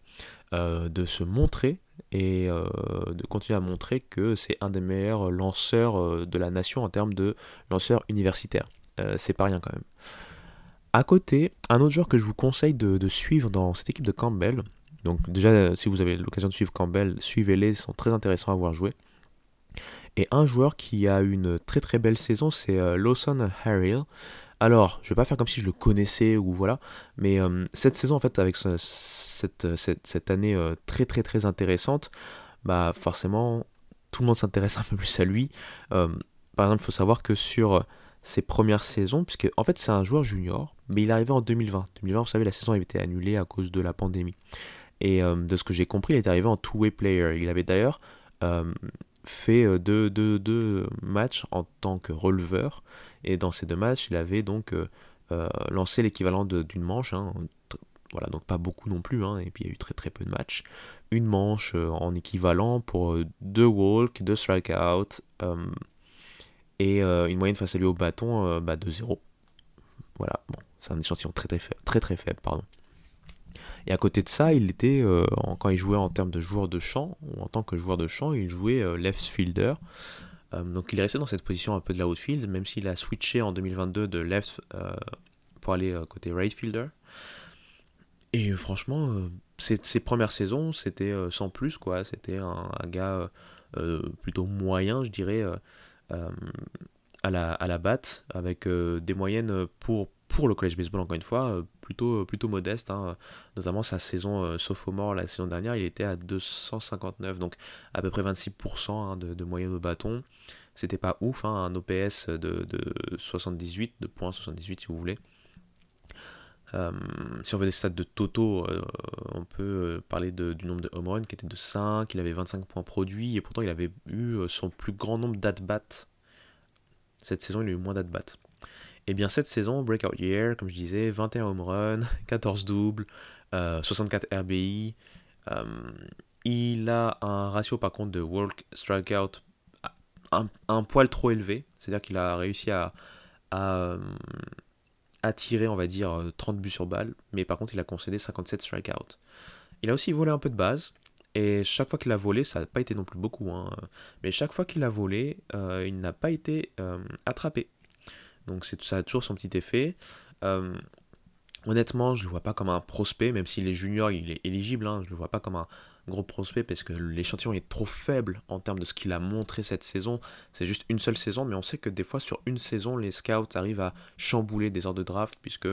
euh, de se montrer et euh, de continuer à montrer que c'est un des meilleurs lanceurs euh, de la nation en termes de lanceurs universitaires. Euh, c'est pas rien quand même. À côté, un autre joueur que je vous conseille de, suivre dans cette équipe de Campbell. Donc déjà, si vous avez l'occasion de suivre Campbell, suivez-les, ils sont très intéressants à voir jouer. Et un joueur qui a une très très belle saison, c'est Lawson Harrell. Alors, je vais pas faire comme si je le connaissais ou voilà, mais euh, cette saison en fait avec ce- cette, année euh, très très très intéressante, bah forcément tout le monde s'intéresse un peu plus à lui. Euh, par exemple, il faut savoir que sur ses premières saisons, puisque en fait c'est un joueur junior, mais il est arrivé en 2020. 2020, vous savez, la saison avait été annulée à cause de la pandémie. Et de ce que j'ai compris, il est arrivé en two-way player. Il avait d'ailleurs fait euh, deux, deux, deux matchs en tant que releveur. Et dans ces deux matchs, il avait donc euh, euh, lancé l'équivalent d'une manche. hein. Voilà, donc pas beaucoup non plus. hein. Et puis il y a eu très très peu de matchs. Une manche en équivalent pour deux walks, deux strikeouts. et une moyenne face à lui au bâton bah, de 0. Voilà, bon, c'est un échantillon très très très très faible, pardon. Et à côté de ça, il était, euh, quand il jouait en termes de joueur de champ, ou en tant que joueur de champ, il jouait euh, left fielder. Euh, donc il est resté dans cette position un peu de la outfield, même s'il a switché en 2022 de left pour aller côté right fielder. Et franchement, ses, premières saisons, c'était sans plus, quoi. C'était un, gars plutôt moyen, je dirais, à, la, à la batte, avec des moyennes pour, pour le college baseball, encore une fois, euh, plutôt, plutôt modeste. hein. Notamment sa saison euh, sophomore, la saison dernière, il était à 259, donc à peu près 26% hein, de, de moyenne au bâton. C'était pas ouf, hein, un OPS de, de 78, de points 78 si vous voulez. Euh, si on veut des stats de Toto, euh, on peut euh, parler du nombre de home runs qui était de 5, il avait 25 points produits et pourtant il avait eu euh, son plus grand nombre d'at-bats Cette saison, il a eu moins d'at-bat. Et bien cette saison, breakout year, comme je disais, 21 home run, 14 doubles, euh, 64 RBI. euh, il a un ratio par contre de walk strikeout un, poil trop élevé. C'est-à-dire qu'il a réussi à, à, euh, tirer, on va dire, euh, 30 buts sur balle. Mais par contre, il a concédé 57 strikeouts. Il a aussi volé un peu de base. Et chaque fois qu'il a volé, ça n'a pas été non plus beaucoup, hein, mais chaque fois qu'il a volé, euh, il n'a pas été euh, attrapé. Donc ça a toujours son petit effet. Euh, honnêtement, je ne le vois pas comme un prospect, même s'il est junior, il est éligible. hein, je ne le vois pas comme un gros prospect parce que l'échantillon est trop faible en termes de ce qu'il a montré cette saison. C'est juste une seule saison, mais on sait que des fois sur une saison, les scouts arrivent à chambouler des ordres de draft puisque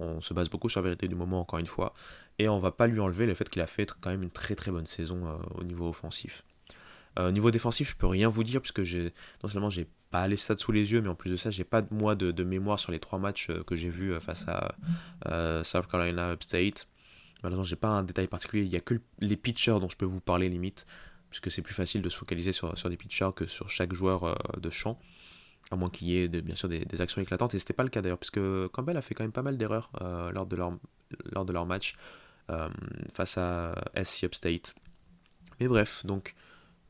on se base beaucoup sur la vérité du moment encore une fois. Et on va pas lui enlever le fait qu'il a fait quand même une très très bonne saison euh, au niveau offensif. Euh, au niveau défensif, je peux rien vous dire puisque non seulement j'ai pas les stats sous les yeux, mais en plus de ça, j'ai pas moi de, de mémoire sur les trois matchs euh, que j'ai vus euh, face à euh, South Carolina Upstate. Malheureusement, j'ai pas un détail particulier. Il y a que le- les pitchers dont je peux vous parler limite, puisque c'est plus facile de se focaliser sur, sur des pitchers que sur chaque joueur de champ. À moins qu'il y ait bien sûr des, actions éclatantes, et c'était pas le cas d'ailleurs, puisque Campbell a fait quand même pas mal d'erreurs lors, de leur, lors de leur match face à SC Upstate. Mais bref, donc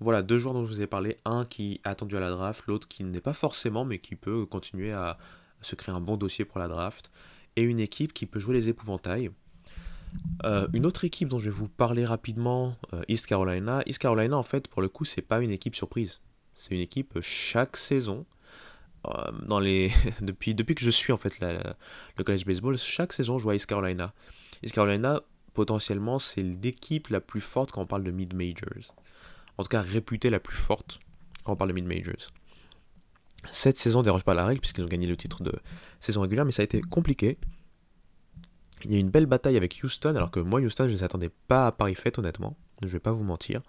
voilà, deux joueurs dont je vous ai parlé, un qui a attendu à la draft, l'autre qui n'est pas forcément, mais qui peut continuer à se créer un bon dossier pour la draft, et une équipe qui peut jouer les épouvantails. Euh, une autre équipe dont je vais vous parler rapidement, euh, East Carolina. East Carolina, en fait, pour le coup, c'est pas une équipe surprise. C'est une équipe euh, chaque saison. depuis, que je suis en fait le college baseball, chaque saison je vois East Carolina. East Carolina, potentiellement, c'est l'équipe la plus forte quand on parle de mid-majors. En tout cas, réputée la plus forte quand on parle de mid-majors. Cette saison dérange pas la règle puisqu'ils ont gagné le titre de saison régulière, mais ça a été compliqué. Il y a eu une belle bataille avec Houston, alors que moi, Houston, je ne les pas à Paris Fête, honnêtement. Je vais pas vous mentir.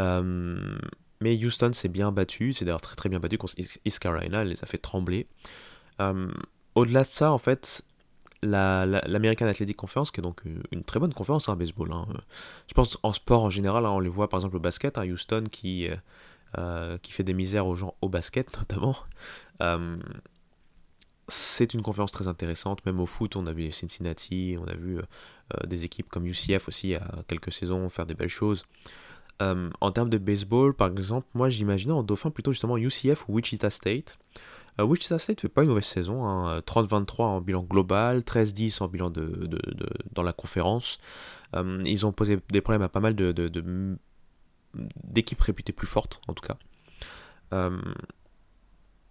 Euh, mais Houston s'est bien battu, c'est d'ailleurs très très bien battu contre East Carolina, elle les a fait trembler. Euh, Au-delà de ça, en fait, la- la- l'American Athletic Conference, qui est donc une, très bonne conférence, hein, baseball. hein. Je pense en sport en général, hein, on les voit par exemple au basket, hein, Houston qui, euh, euh, qui fait des misères aux gens au basket notamment. Euh, c'est une conférence très intéressante, même au foot, on a vu Cincinnati, on a vu des équipes comme UCF aussi il y a quelques saisons faire des belles choses. En termes de baseball, par exemple, moi j'imaginais en dauphin plutôt justement UCF ou Wichita State. Euh, Wichita State fait pas une mauvaise saison, hein, 30-23 en bilan global, 13-10 en bilan de, dans la conférence. Euh, ils ont posé des problèmes à pas mal de, d'équipes réputées plus fortes, en tout cas. Euh,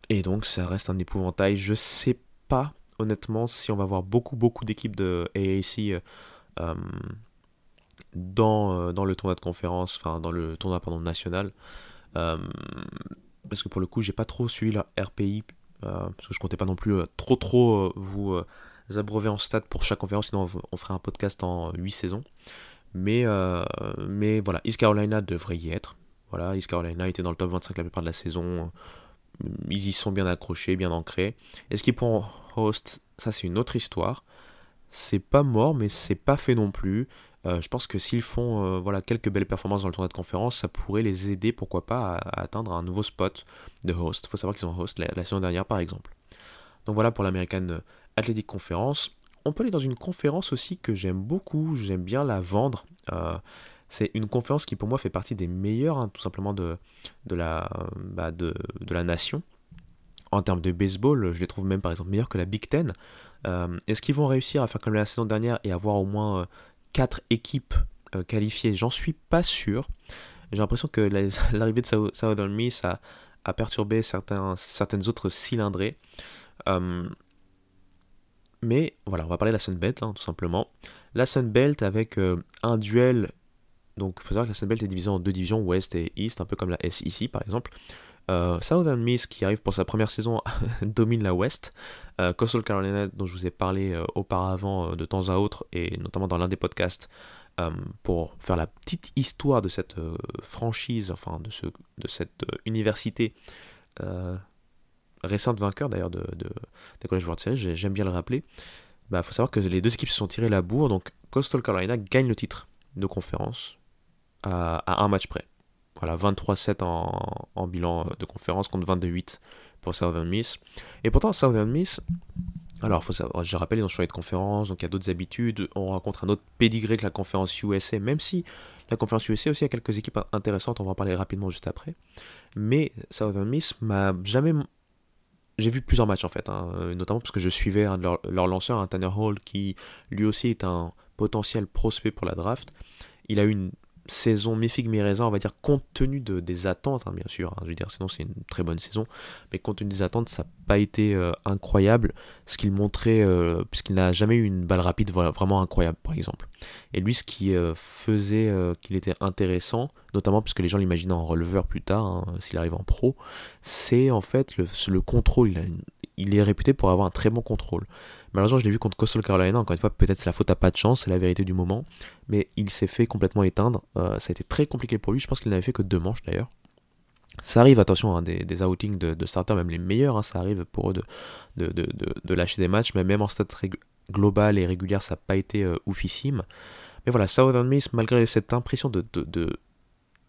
et donc ça reste un épouvantail. Je sais pas, honnêtement, si on va avoir beaucoup, beaucoup d'équipes de AAC dans, dans le tournoi de conférence, enfin dans le tournoi pardon, national. Parce que pour le coup, j'ai pas trop suivi leur RPI, euh, parce que je comptais pas non plus euh, trop trop euh, vous abreuver en stats pour chaque conférence, sinon on, ferait un podcast en 8 saisons. Mais, mais voilà, East Carolina devrait y être. Voilà, East Carolina était dans le top 25 la plupart de la saison. Ils y sont bien accrochés, bien ancrés. Est-ce qu'ils pourront host? Ça, c'est une autre histoire. C'est pas mort, mais c'est pas fait non plus. Euh, je pense que s'ils font euh, voilà, quelques belles performances dans le tournoi de conférence, ça pourrait les aider, pourquoi pas, à, atteindre un nouveau spot de host. Il faut savoir qu'ils ont host la, saison dernière, par exemple. Donc voilà pour l'American Athletic Conference. On peut aller dans une conférence aussi que j'aime beaucoup, j'aime bien la vendre. Euh, c'est une conférence qui pour moi fait partie des meilleures, hein, tout simplement, de, de, la, bah, de, de la nation. En termes de baseball, je les trouve même par exemple meilleurs que la Big Ten. Est-ce qu'ils vont réussir à faire comme la saison dernière et avoir au moins 4 équipes euh, qualifiées J'en suis pas sûr. J'ai l'impression que la- l'arrivée de Sou- Southern Miss a, perturbé certains, certaines autres cylindrées. Euh, mais voilà, on va parler de la Sunbelt, hein, tout simplement. La Sunbelt avec euh, un duel. Donc, il faut savoir que la Sunbelt est divisée en deux divisions, West et East, un peu comme la SEC par exemple. Euh, Southern Miss, qui arrive pour sa première saison, domine la West. Euh, Coastal Carolina, dont je vous ai parlé euh, auparavant de temps à autre, et notamment dans l'un des podcasts, pour faire la petite histoire de cette franchise, enfin de, ce, de cette université récente vainqueur d'ailleurs de, de, des College World Series, j'ai- j'aime bien le rappeler. Il bah, faut savoir que les deux équipes se sont tirées la bourre, donc Coastal Carolina gagne le titre de conférence à un match près. Voilà, 23-7 en, bilan de conférence contre 22-8 pour Southern Miss. Et pourtant, Southern Miss, alors faut savoir, je rappelle, ils ont changé de conférence, donc il y a d'autres habitudes. On rencontre un autre pédigré que la conférence USA, même si la conférence USA aussi a quelques équipes intéressantes, on va en parler rapidement juste après. Mais Southern Miss m'a jamais. J'ai vu plusieurs matchs en fait, hein, notamment parce que je suivais un de leurs leur lanceurs, un Tanner Hall, qui lui aussi est un potentiel prospect pour la draft. Il a eu une saison mi-figue mi-raisin, on va dire, compte tenu de, des attentes, hein, bien sûr. Hein, je veux dire, sinon c'est une très bonne saison, mais compte tenu des attentes, ça n'a pas été euh, incroyable. Ce qu'il montrait, euh, puisqu'il n'a jamais eu une balle rapide voilà, vraiment incroyable, par exemple. Et lui, ce qui euh, faisait qu'il était intéressant, notamment puisque les gens l'imaginaient en releveur plus tard, hein, s'il arrive en pro, c'est en fait le, le contrôle. Il, a une- il est réputé pour avoir un très bon contrôle. Malheureusement, je l'ai vu contre Coastal Carolina. Encore une fois, peut-être c'est la faute à pas de chance, c'est la vérité du moment. Mais il s'est fait complètement éteindre. Euh, ça a été très compliqué pour lui. Je pense qu'il n'avait fait que deux manches d'ailleurs. Ça arrive, attention, hein, des, outings de, de starters, même les meilleurs, hein, ça arrive pour eux de, lâcher des matchs. Mais même en rég- global et régulière, ça n'a pas été euh, oufissime. Mais voilà, Southern Miss, malgré cette impression de,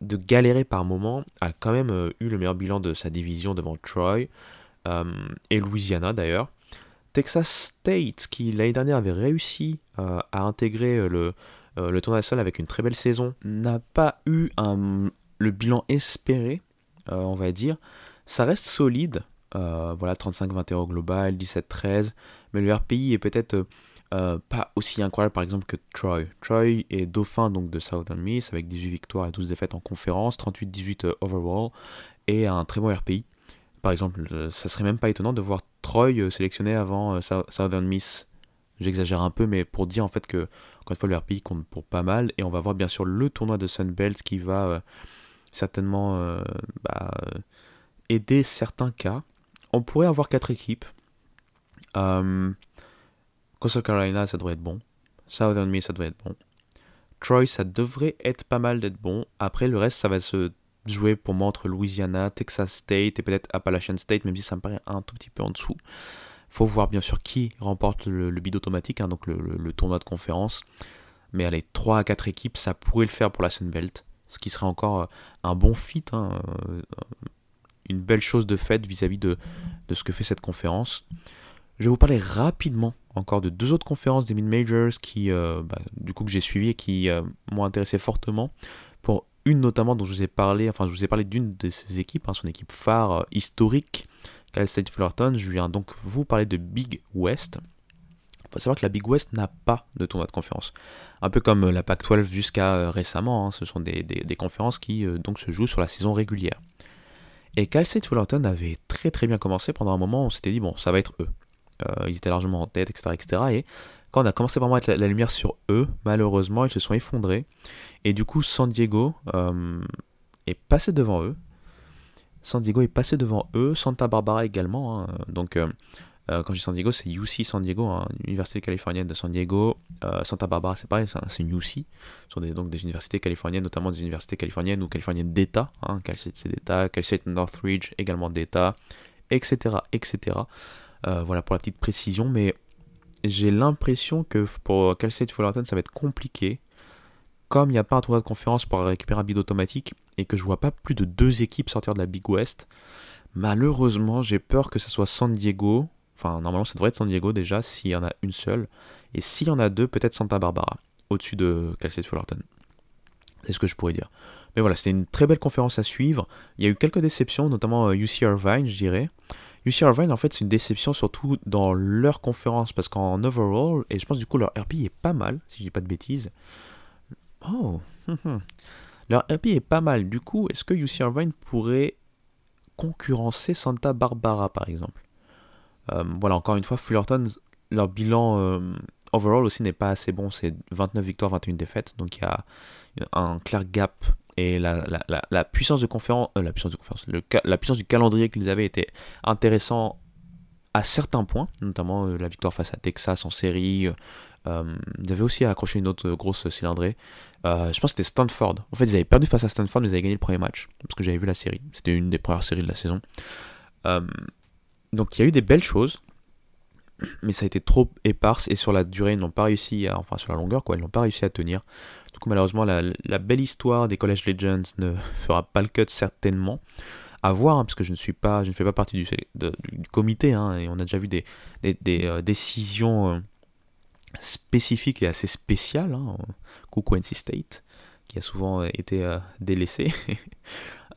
galérer par moment, a quand même euh, eu le meilleur bilan de sa division devant Troy et Louisiana d'ailleurs. Texas State, qui l'année dernière avait réussi euh, à intégrer euh, le, euh, le tournoi national avec une très belle saison, n'a pas eu un, le bilan espéré, euh, on va dire. Ça reste solide, euh, voilà, 35-21 au global, 17-13, mais le RPI est peut-être euh, euh, pas aussi incroyable par exemple que Troy. Troy est dauphin donc de Southern Miss avec 18 victoires et 12 défaites en conférence, 38-18 euh, overall et un très bon RPI. Par exemple, euh, ça serait même pas étonnant de voir Troy euh, sélectionné avant euh, Sou- Southern Miss. J'exagère un peu, mais pour dire en fait que, encore une fois, le RPI compte pour pas mal. Et on va voir bien sûr le tournoi de Sunbelt qui va certainement bah, aider certains cas. On pourrait avoir quatre équipes. Euh, Coastal Carolina, ça devrait être bon. Southern Miss, ça devrait être bon. Troy, ça devrait être pas mal d'être bon. Après, le reste, ça va se jouer pour moi entre Louisiana, Texas State et peut-être Appalachian State, même si ça me paraît un tout petit peu en dessous. Faut voir bien sûr qui remporte le, le bid automatique, hein, donc le, tournoi de conférence. Mais allez, 3 à 4 équipes, ça pourrait le faire pour la Sunbelt. Ce qui serait encore euh, un bon fit, hein, euh, une belle chose de fait vis-à-vis de, ce que fait cette conférence. Je vais vous parler rapidement encore de deux autres conférences des mid-majors qui, euh, bah, du coup, que j'ai suivies et qui m'ont intéressé fortement. Pour une notamment dont je vous ai parlé, enfin, je vous ai parlé d'une de ces équipes, hein, son équipe phare euh, historique, Cal State Fullerton. Je viens donc vous parler de Big West. Il faut savoir que la Big West n'a pas de tournoi de conférence. Un peu comme la Pac-12 jusqu'à euh, récemment, hein, ce sont des, conférences qui euh, donc se jouent sur la saison régulière. Et Cal State Fullerton avait très très bien commencé. Pendant un moment, on s'était dit, bon, ça va être eux. Ils étaient largement en tête, etc., etc. Et quand on a commencé vraiment à mettre la, lumière sur eux, malheureusement, ils se sont effondrés. Et du coup, San Diego euh, est passé devant eux. San Diego est passé devant eux, Santa Barbara également. hein. Donc, euh, euh, quand je dis San Diego, c'est UC San Diego, hein, Université californienne de San Diego. Santa Barbara, c'est pareil, c'est UC. Ce sont des, donc des universités californiennes, notamment des universités californiennes ou californiennes d'État. Hein, Cal State, c'est d'État. Cal State Northridge, également d'État, etc., etc. Voilà pour la petite précision, mais j'ai l'impression que pour Cal State Fullerton, ça va être compliqué. Comme il n'y a pas un tournoi de conférence pour récupérer un bid automatique et que je vois pas plus de deux équipes sortir de la Big West, malheureusement, j'ai peur que ce soit San Diego. Enfin, normalement, ça devrait être San Diego déjà, s'il y en a une seule. Et s'il y en a deux, peut-être Santa Barbara, au-dessus de Cal State Fullerton. C'est ce que je pourrais dire. Mais voilà, c'était une très belle conférence à suivre. Il y a eu quelques déceptions, notamment euh, UC Irvine, je dirais. UC Irvine, en fait, c'est une déception surtout dans leur conférence, parce qu'en overall, et je pense du coup leur RP est pas mal, si je dis pas de bêtises. Oh, hum, hum. leur RP est pas mal. Du coup, est-ce que UC Irvine pourrait concurrencer Santa Barbara, par exemple? Euh, Voilà, encore une fois, Fullerton, leur bilan euh, overall aussi n'est pas assez bon. C'est 29 victoires, 21 défaites, donc il y a un clair gap. Et la, la, la, puissance de conférence, euh, la puissance de conférence, le la puissance du calendrier qu'ils avaient était intéressant à certains points, notamment euh, la victoire face à Texas en série. Euh, ils avaient aussi accroché une autre grosse cylindrée. Je pense que c'était Stanford. En fait, ils avaient perdu face à Stanford, mais ils avaient gagné le premier match. Parce que j'avais vu la série. C'était une des premières séries de la saison. Donc il y a eu des belles choses. mais ça a été trop éparse et sur la durée, ils n'ont pas réussi à, enfin sur la longueur, quoi, ils n'ont pas réussi à tenir. Du coup, malheureusement, la, belle histoire des College Legends ne fera pas le cut certainement. À voir, hein, parce que je ne suis pas, je ne fais pas partie du, comité, hein, et on a déjà vu des, euh, décisions euh, spécifiques et assez spéciales. Hein. Coucou State, qui a souvent euh, été délaissé.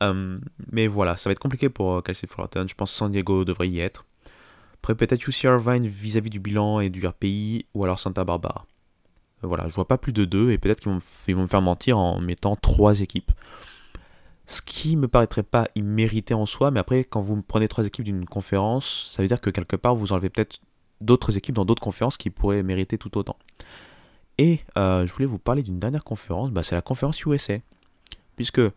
Mais voilà, ça va être compliqué pour euh, Kelsey Fullerton. Je pense San Diego devrait y être. Après, peut-être UC Irvine vis-à-vis du bilan et du RPI, ou alors Santa Barbara. Euh, Voilà, je vois pas plus de deux, et peut-être qu'ils vont, me- faire mentir en mettant trois équipes. Ce qui me paraîtrait pas immérité en soi, mais après, quand vous prenez trois équipes d'une conférence, ça veut dire que quelque part, vous enlevez peut-être d'autres équipes dans d'autres conférences qui pourraient mériter tout autant. Et euh, je voulais vous parler d'une dernière conférence, bah, c'est la conférence USA. Puisque euh,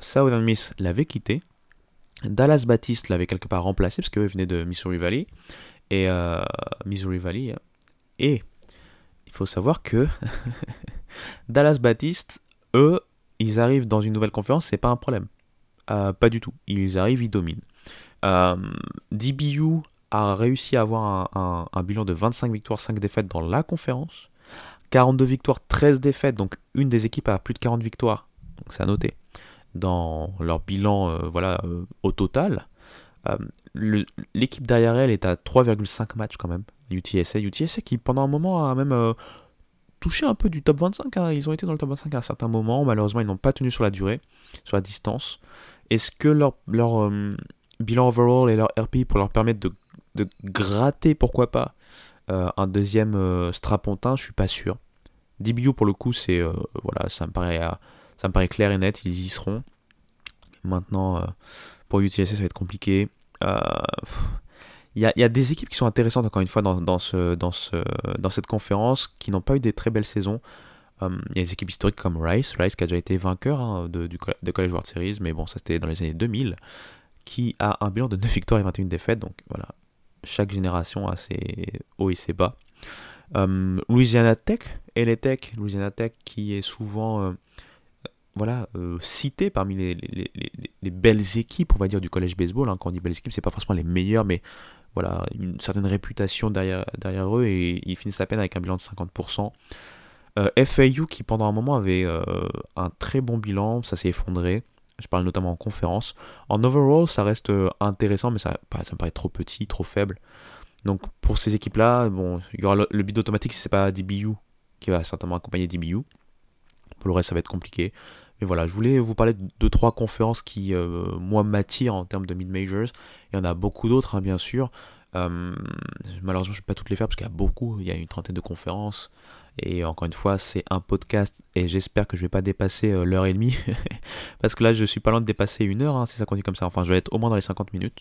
Southern Miss l'avait quitté, Dallas Baptiste l'avait quelque part remplacé, parce qu'eux venaient de Missouri Valley, et Missouri Valley, et il faut savoir que Dallas Baptiste, eux, ils arrivent dans une nouvelle conférence, c'est pas un problème. Euh, pas du tout. Ils arrivent, ils dominent. Euh, DBU a réussi à avoir un, bilan de 25 victoires, 5 défaites dans la conférence. 42 victoires, 13 défaites, donc une des équipes a plus de 40 victoires. Donc c'est à noter. Dans leur bilan euh, voilà, au total. L'équipe derrière elle est à 3,5 matchs quand même. UTSA. UTSA qui pendant un moment a même euh, touché un peu du top 25. hein. Ils ont été dans le top 25 à un certain moment. Malheureusement, ils n'ont pas tenu sur la durée, sur la distance. Est-ce que leur, leur euh, bilan overall et leur RPI pour leur permettre de, de gratter, pourquoi pas, euh, un deuxième strapontin Je suis pas sûr. DBU pour le coup, c'est voilà, ça me paraît, ça me paraît clair et net. Ils y seront. Maintenant, pour UTSA, ça va être compliqué. Euh, Il y, a, y a des équipes qui sont intéressantes, encore une fois, dans, dans, ce, dans, ce, dans cette conférence, qui n'ont pas eu des très belles saisons. Euh, Il y a des équipes historiques comme Rice, Rice qui a déjà été vainqueur hein, de, du, de College World Series, mais bon, ça c'était dans les années 2000, qui a un bilan de 9 victoires et 21 défaites, donc voilà, chaque génération a ses hauts et ses bas. Euh, Louisiana Tech, LA Tech, Louisiana Tech qui est souvent euh, voilà, euh, cité parmi les, les- les- les- les belles équipes, on va dire, du collège baseball. hein. Quand on dit belles équipes, c'est pas forcément les meilleures, mais voilà, une certaine réputation derrière, eux et ils finissent à peine avec un bilan de 50%. Euh, FAU qui pendant un moment avait euh, un très bon bilan, ça s'est effondré. Je parle notamment en conférence. En overall, ça reste intéressant, mais ça, bah, ça me paraît trop petit, trop faible. Donc pour ces équipes-là, bon, il y aura le, le bid automatique si c'est pas DBU qui va certainement accompagner DBU. Pour le reste, ça va être compliqué. Mais voilà, je voulais vous parler de deux trois conférences qui, euh, moi, m'attirent en termes de mid-majors. Il y en a beaucoup d'autres, hein, bien sûr. Euh, malheureusement, je ne vais pas toutes les faire parce qu'il y a beaucoup. Il y a une trentaine de conférences. Et encore une fois, c'est un podcast et j'espère que je vais pas dépasser euh, l'heure et demie. parce que là, je suis pas loin de dépasser une heure, hein, si ça continue comme ça. Enfin, je vais être au moins dans les 50 minutes.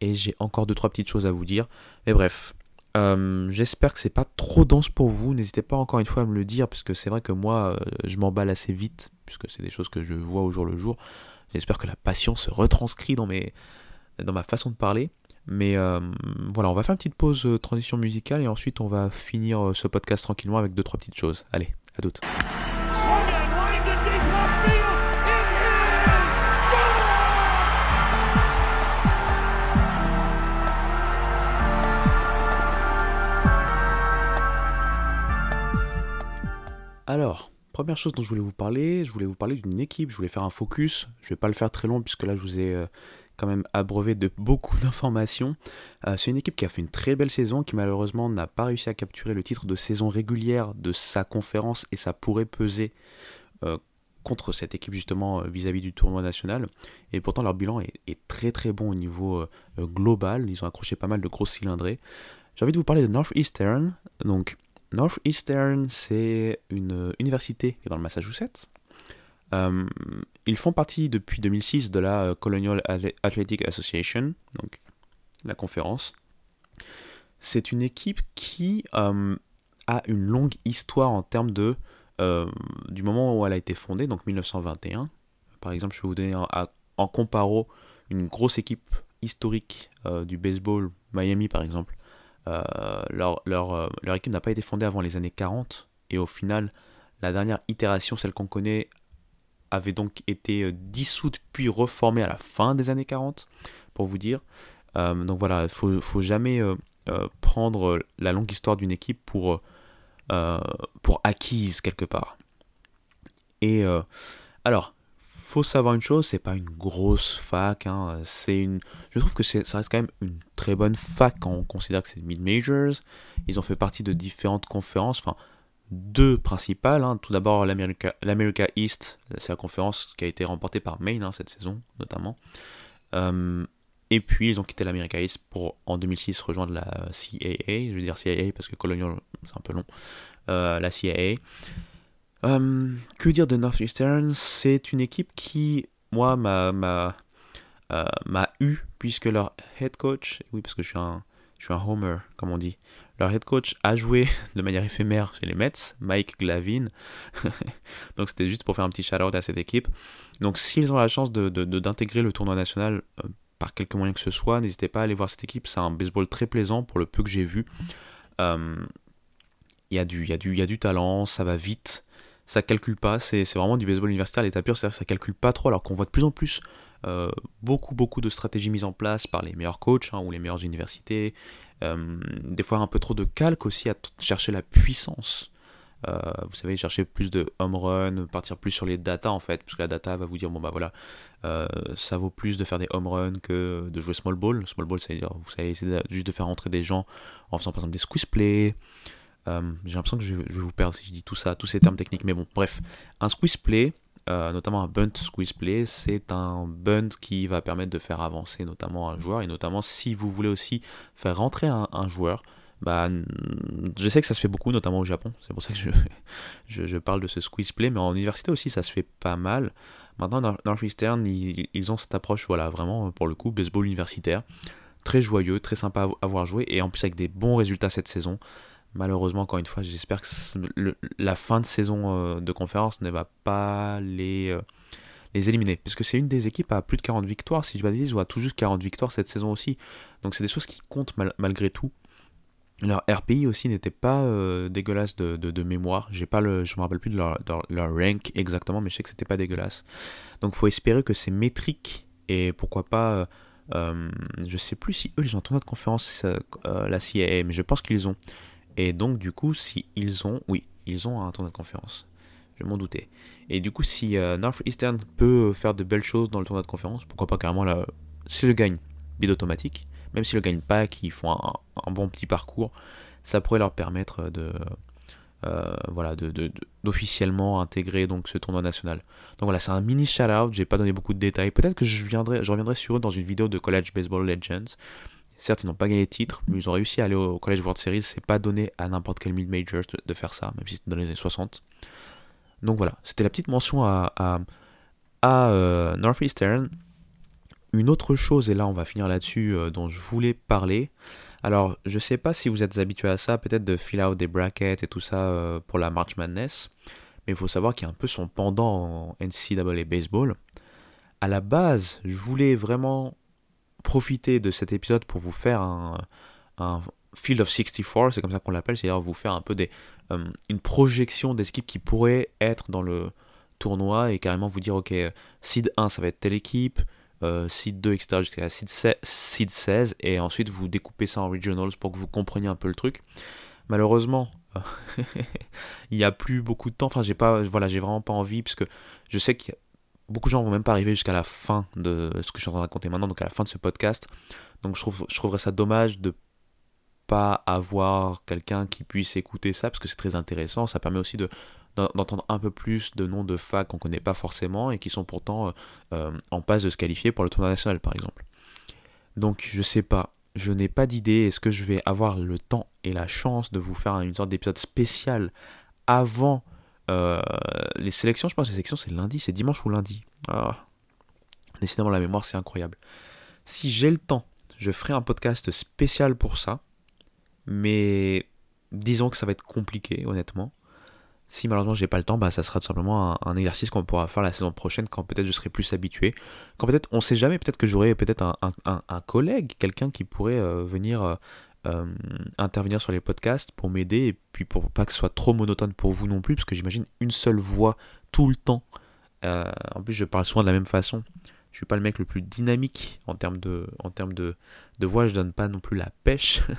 Et j'ai encore deux trois petites choses à vous dire. Mais bref, euh, j'espère que c'est pas trop dense pour vous. N'hésitez pas encore une fois à me le dire, parce que c'est vrai que moi, euh, je m'emballe assez vite, puisque c'est des choses que je vois au jour le jour. J'espère que la passion se retranscrit dans, mes, dans ma façon de parler. Mais euh, voilà, on va faire une petite pause transition musicale et ensuite on va finir ce podcast tranquillement avec deux trois petites choses. Allez, à toutes. Alors, première chose dont je voulais vous parler, je voulais vous parler d'une équipe, je voulais faire un focus. Je vais pas le faire très long puisque là je vous ai euh, quand même abreuvé de beaucoup d'informations. Euh, c'est une équipe qui a fait une très belle saison, qui malheureusement n'a pas réussi à capturer le titre de saison régulière de sa conférence et ça pourrait peser euh, contre cette équipe justement vis-à-vis du tournoi national. Et pourtant leur bilan est, très très bon au niveau global. Ils ont accroché pas mal de grosses cylindrées. J'ai envie de vous parler de Northeastern. Donc Northeastern, c'est une euh, université qui est dans le Massachusetts. Euh, ils font partie depuis 2006 de la euh, Colonial Athle- Athletic Association, donc la conférence. C'est une équipe qui a une longue histoire en termes de du moment où elle a été fondée, donc 1921. Par exemple, je vais vous donner en comparo une grosse équipe historique du baseball, Miami par exemple. Euh, leur, leur, euh, leur équipe n'a pas été fondée avant les années 40 et au final, la dernière itération, celle qu'on connaît, avait donc été euh, dissoute puis reformée à la fin des années 40, pour vous dire. Donc voilà, il faut, faut jamais prendre la longue histoire d'une équipe pour, pour acquise quelque part. Et alors, faut savoir une chose, c'est pas une grosse fac, hein, c'est une, je trouve que ça reste quand même une très bonne fac quand on considère que c'est mid majors. Ils ont fait partie de différentes conférences, enfin deux principales. hein. Tout d'abord l'America, l'America East, c'est la conférence qui a été remportée par Maine hein, cette saison notamment. Euh, et puis ils ont quitté l'America East pour en 2006 rejoindre la CAA, je veux dire CAA parce que Colonial c'est un peu long, Euh, la CAA. Euh, que dire de Northeastern C'est une équipe qui, moi, m'a, m'a, euh, m'a eu, puisque leur head coach, oui, parce que je suis un, je suis un homer, comme on dit, leur head coach a joué de manière éphémère chez les Mets, Mike Glavine. Donc c'était juste pour faire un petit shout-out à cette équipe. Donc s'ils ont la chance de, d'intégrer le tournoi national euh, par quelque moyen que ce soit, n'hésitez pas à aller voir cette équipe. C'est un baseball très plaisant pour le peu que j'ai vu. Euh, Il y, y, y a du talent, ça va vite ça calcule pas, c'est vraiment du baseball universitaire à l'état pur, c'est-à-dire que ça calcule pas trop, alors qu'on voit de plus en plus euh, beaucoup, beaucoup de stratégies mises en place par les meilleurs coachs hein, ou les meilleures universités, Euh, des fois un peu trop de calque aussi à chercher la puissance. Euh, vous savez, chercher plus de home run, partir plus sur les data en fait, parce que la data va vous dire, bon bah voilà, ça vaut plus de faire des home runs que de jouer small ball. Small ball, c'est-à-dire, vous savez, c'est juste de faire entrer des gens en faisant par exemple des squeeze plays, euh, J'ai l'impression que je vais, vous perdre si je dis tout ça, tous ces termes techniques, mais bon, bref. Un squeeze play, euh, notamment un bunt squeeze play, c'est un bunt qui va permettre de faire avancer notamment un joueur, et notamment si vous voulez aussi faire rentrer un, joueur, bah, je sais que ça se fait beaucoup, notamment au Japon, c'est pour ça que je, je, parle de ce squeeze play, mais en université aussi ça se fait pas mal. Maintenant, Nor- Northeastern, ils, ils ont cette approche, voilà, vraiment pour le coup, baseball universitaire, très joyeux, très sympa à à voir jouer, et en plus avec des bons résultats cette saison. Malheureusement, encore une fois, j'espère que la fin de saison euh, de conférence ne va pas les, euh, les éliminer. Puisque c'est une des équipes à plus de 40 victoires, si je ne m'abuse, ou à tout juste 40 victoires cette saison aussi. Donc c'est des choses qui comptent mal- malgré tout. Leur RPI aussi n'était pas euh, dégueulasse de, mémoire. J'ai pas le, je me rappelle plus de leur, de leur rank exactement, mais je sais que c'était pas dégueulasse. Donc faut espérer que ces métriques et pourquoi pas, euh, euh, je sais plus si eux ils ont un tournoi de conférence la CIA, mais je pense qu'ils ont. Et donc, du coup, si ils ont, oui, ils ont un tournoi de conférence. Je m'en doutais. Et du coup, si euh, Northeastern peut faire de belles choses dans le tournoi de conférence, pourquoi pas carrément là, s'ils le gagnent, bid automatique, même s'ils le gagnent pas, qu'ils font un, bon petit parcours, ça pourrait leur permettre de, euh, voilà, de, de- d'officiellement intégrer donc ce tournoi national. Donc voilà, c'est un mini shout-out. J'ai pas donné beaucoup de détails. Peut-être que je viendrai, je reviendrai sur eux dans une vidéo de College Baseball Legends. Certes, ils n'ont pas gagné de titre, mais ils ont réussi à aller au College World Series. C'est pas donné à n'importe quel mid-major de, faire ça, même si c'était dans les années 60. Donc voilà, c'était la petite mention à, à, euh, Northeastern. Une autre chose, et là on va finir là-dessus, euh, dont je voulais parler. Alors, je sais pas si vous êtes habitué à ça, peut-être de fill out des brackets et tout ça euh, pour la March Madness, mais il faut savoir qu'il y a un peu son pendant en NCAA Baseball. À la base, je voulais vraiment profiter de cet épisode pour vous faire un, Field of 64, c'est comme ça qu'on l'appelle, c'est-à-dire vous faire un peu des, euh, une projection des équipes qui pourraient être dans le tournoi et carrément vous dire, ok, seed 1 ça va être telle équipe, euh, seed 2, etc. jusqu'à seed 16, seed 16, et ensuite vous découpez ça en regionals pour que vous compreniez un peu le truc. Malheureusement, il n'y a plus beaucoup de temps, enfin j'ai pas, voilà, j'ai vraiment pas envie, parce que je sais que beaucoup de gens vont même pas arriver jusqu'à la fin de ce que je suis en train de raconter maintenant, donc à la fin de ce podcast. Donc je, trouve, je trouverais ça dommage de pas avoir quelqu'un qui puisse écouter ça parce que c'est très intéressant. Ça permet aussi de d'en- d'entendre un peu plus de noms de facs qu'on connaît pas forcément et qui sont pourtant euh, euh, en passe de se qualifier pour le tournoi national par exemple. Donc je sais pas, je n'ai pas d'idée. Est-ce que je vais avoir le temps et la chance de vous faire une sorte d'épisode spécial avant euh, les sélections Je pense les sélections c'est lundi, c'est dimanche ou lundi. Ah. Décidément la mémoire c'est incroyable. Si j'ai le temps, je ferai un podcast spécial pour ça. Mais disons que ça va être compliqué, honnêtement. Si malheureusement j'ai pas le temps, bah ça sera tout simplement un, un exercice qu'on pourra faire la saison prochaine quand peut-être je serai plus habitué. Quand peut-être, on sait jamais, peut-être que j'aurai peut-être un collègue, quelqu'un qui pourrait euh, venir euh, euh, intervenir sur les podcasts pour m'aider et puis pour pas que ce soit trop monotone pour vous non plus, parce que j'imagine une seule voix tout le temps. Euh, en plus, je parle souvent de la même façon. Je suis pas le mec le plus dynamique en termes de, en termes de, voix. Je donne pas non plus la pêche.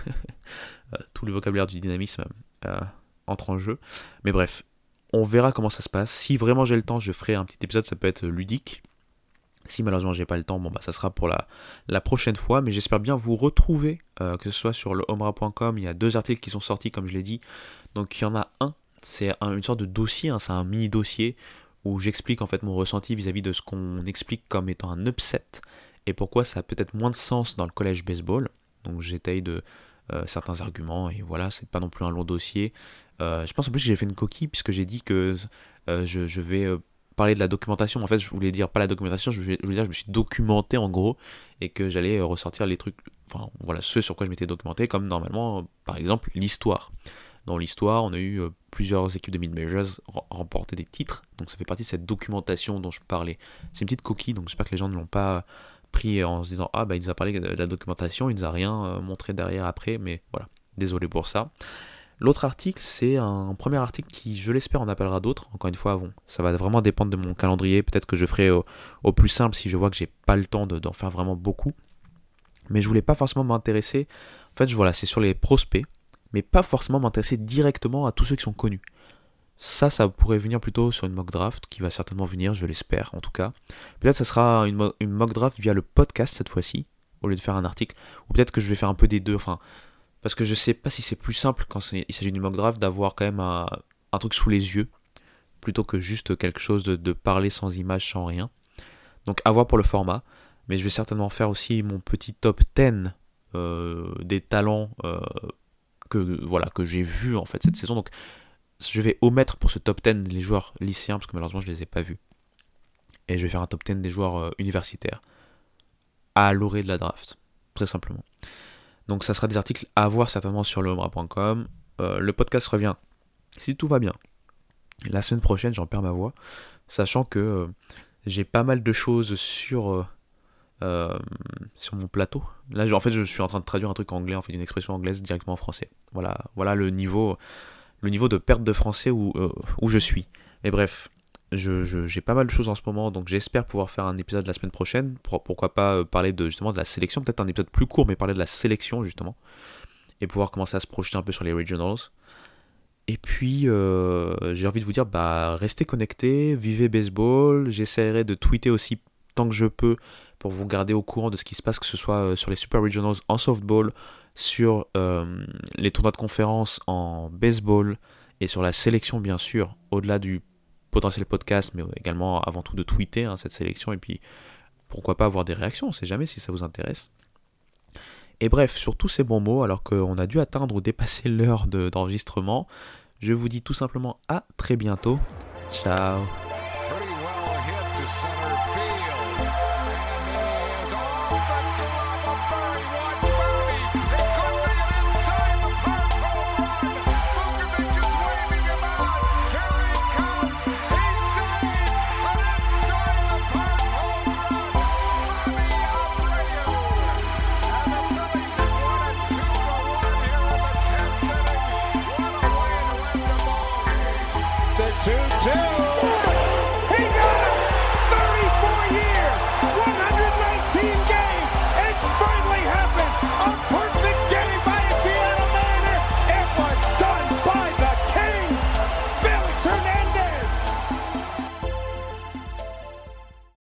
Euh, tout le vocabulaire du dynamisme entre en jeu. Mais bref, on verra comment ça se passe. Si vraiment j'ai le temps, je ferai un petit épisode. Ça peut être ludique. Si malheureusement j'ai pas le temps, bon bah ça sera pour la, la prochaine fois. Mais j'espère bien vous retrouver, euh, que ce soit sur le homera.com. Il y a deux articles qui sont sortis, comme je l'ai dit. Donc il y en a un, c'est un- une sorte de dossier, hein, c'est un mini dossier où j'explique en fait mon ressenti vis-à-vis de ce qu'on explique comme étant un upset et pourquoi ça a peut-être moins de sens dans le collège baseball. Donc j'étaye de euh, certains arguments et voilà, c'est pas non plus un long dossier. Euh, je pense en plus que j'ai fait une coquille puisque j'ai dit que je, je vais parler de la documentation. En fait, je voulais dire pas la documentation, je voulais, je voulais dire je me suis documenté en gros et que j'allais euh, ressortir les trucs, enfin voilà, ce sur quoi je m'étais documenté, comme normalement, par exemple, l'histoire. Dans l'histoire, on a eu euh, plusieurs équipes de mid-majors rem- remporter des titres, donc ça fait partie de cette documentation dont je parlais. C'est une petite coquille, donc j'espère que les gens ne l'ont pas pris en se disant Ah bah il nous a parlé de la documentation, il nous a rien euh, montré derrière après, mais voilà, désolé pour ça. L'autre article, c'est un premier article qui, je l'espère, en appellera d'autres. Encore une fois, bon, ça va vraiment dépendre de mon calendrier. Peut-être que je ferai au, plus simple si je vois que j'ai pas le temps de- d'en faire vraiment beaucoup. Mais je voulais pas forcément m'intéresser. En fait, voilà, c'est sur les prospects, mais pas forcément m'intéresser directement à tous ceux qui sont connus. Ça, ça pourrait venir plutôt sur une mock draft qui va certainement venir, je l'espère en tout cas. Peut-être que ça sera une, une mock draft via le podcast cette fois-ci, au lieu de faire un article. Ou peut-être que je vais faire un peu des deux. Enfin, parce que je sais pas si c'est plus simple quand il s'agit d'une mock draft d'avoir quand même un, truc sous les yeux plutôt que juste quelque chose de, parler sans image, sans rien. Donc à voir pour le format. Mais je vais certainement faire aussi mon petit top 10 euh, des talents euh, que voilà que j'ai vus en fait cette saison. Donc je vais omettre pour ce top 10 les joueurs lycéens parce que malheureusement je les ai pas vus. Et je vais faire un top 10 des joueurs euh, universitaires à l'orée de la draft, très simplement. Donc ça sera des articles à voir certainement sur lehomra.com. Euh, le podcast revient, si tout va bien, la semaine prochaine, j'en perds ma voix, sachant que euh, j'ai pas mal de choses sur, euh, mon plateau. Là, en fait, je suis en train de traduire un truc anglais, en fait, une expression anglaise directement en français. Voilà, voilà le niveau, le niveau de perte de français où, où je suis. Mais bref, j'ai pas mal de choses en ce moment, donc j'espère pouvoir faire un épisode la semaine prochaine. Pour- pourquoi pas euh, parler de justement de la sélection, peut-être un épisode plus court, mais parler de la sélection justement, et pouvoir commencer à se projeter un peu sur les regionals. Et puis, euh, j'ai envie de vous dire, bah, restez connectés, vivez baseball. J'essaierai de tweeter aussi tant que je peux pour vous garder au courant de ce qui se passe, que ce soit euh, sur les Super Regionals en softball, sur les tournois de conférence en baseball et sur la sélection, bien sûr, au-delà du potentiel podcast, mais également avant tout de tweeter hein, cette sélection. Et puis, pourquoi pas avoir des réactions, on sait jamais si ça vous intéresse. Et bref, sur tous ces bons mots, alors qu'on a dû atteindre ou dépasser l'heure de- d'enregistrement, je vous dis tout simplement à très bientôt. Ciao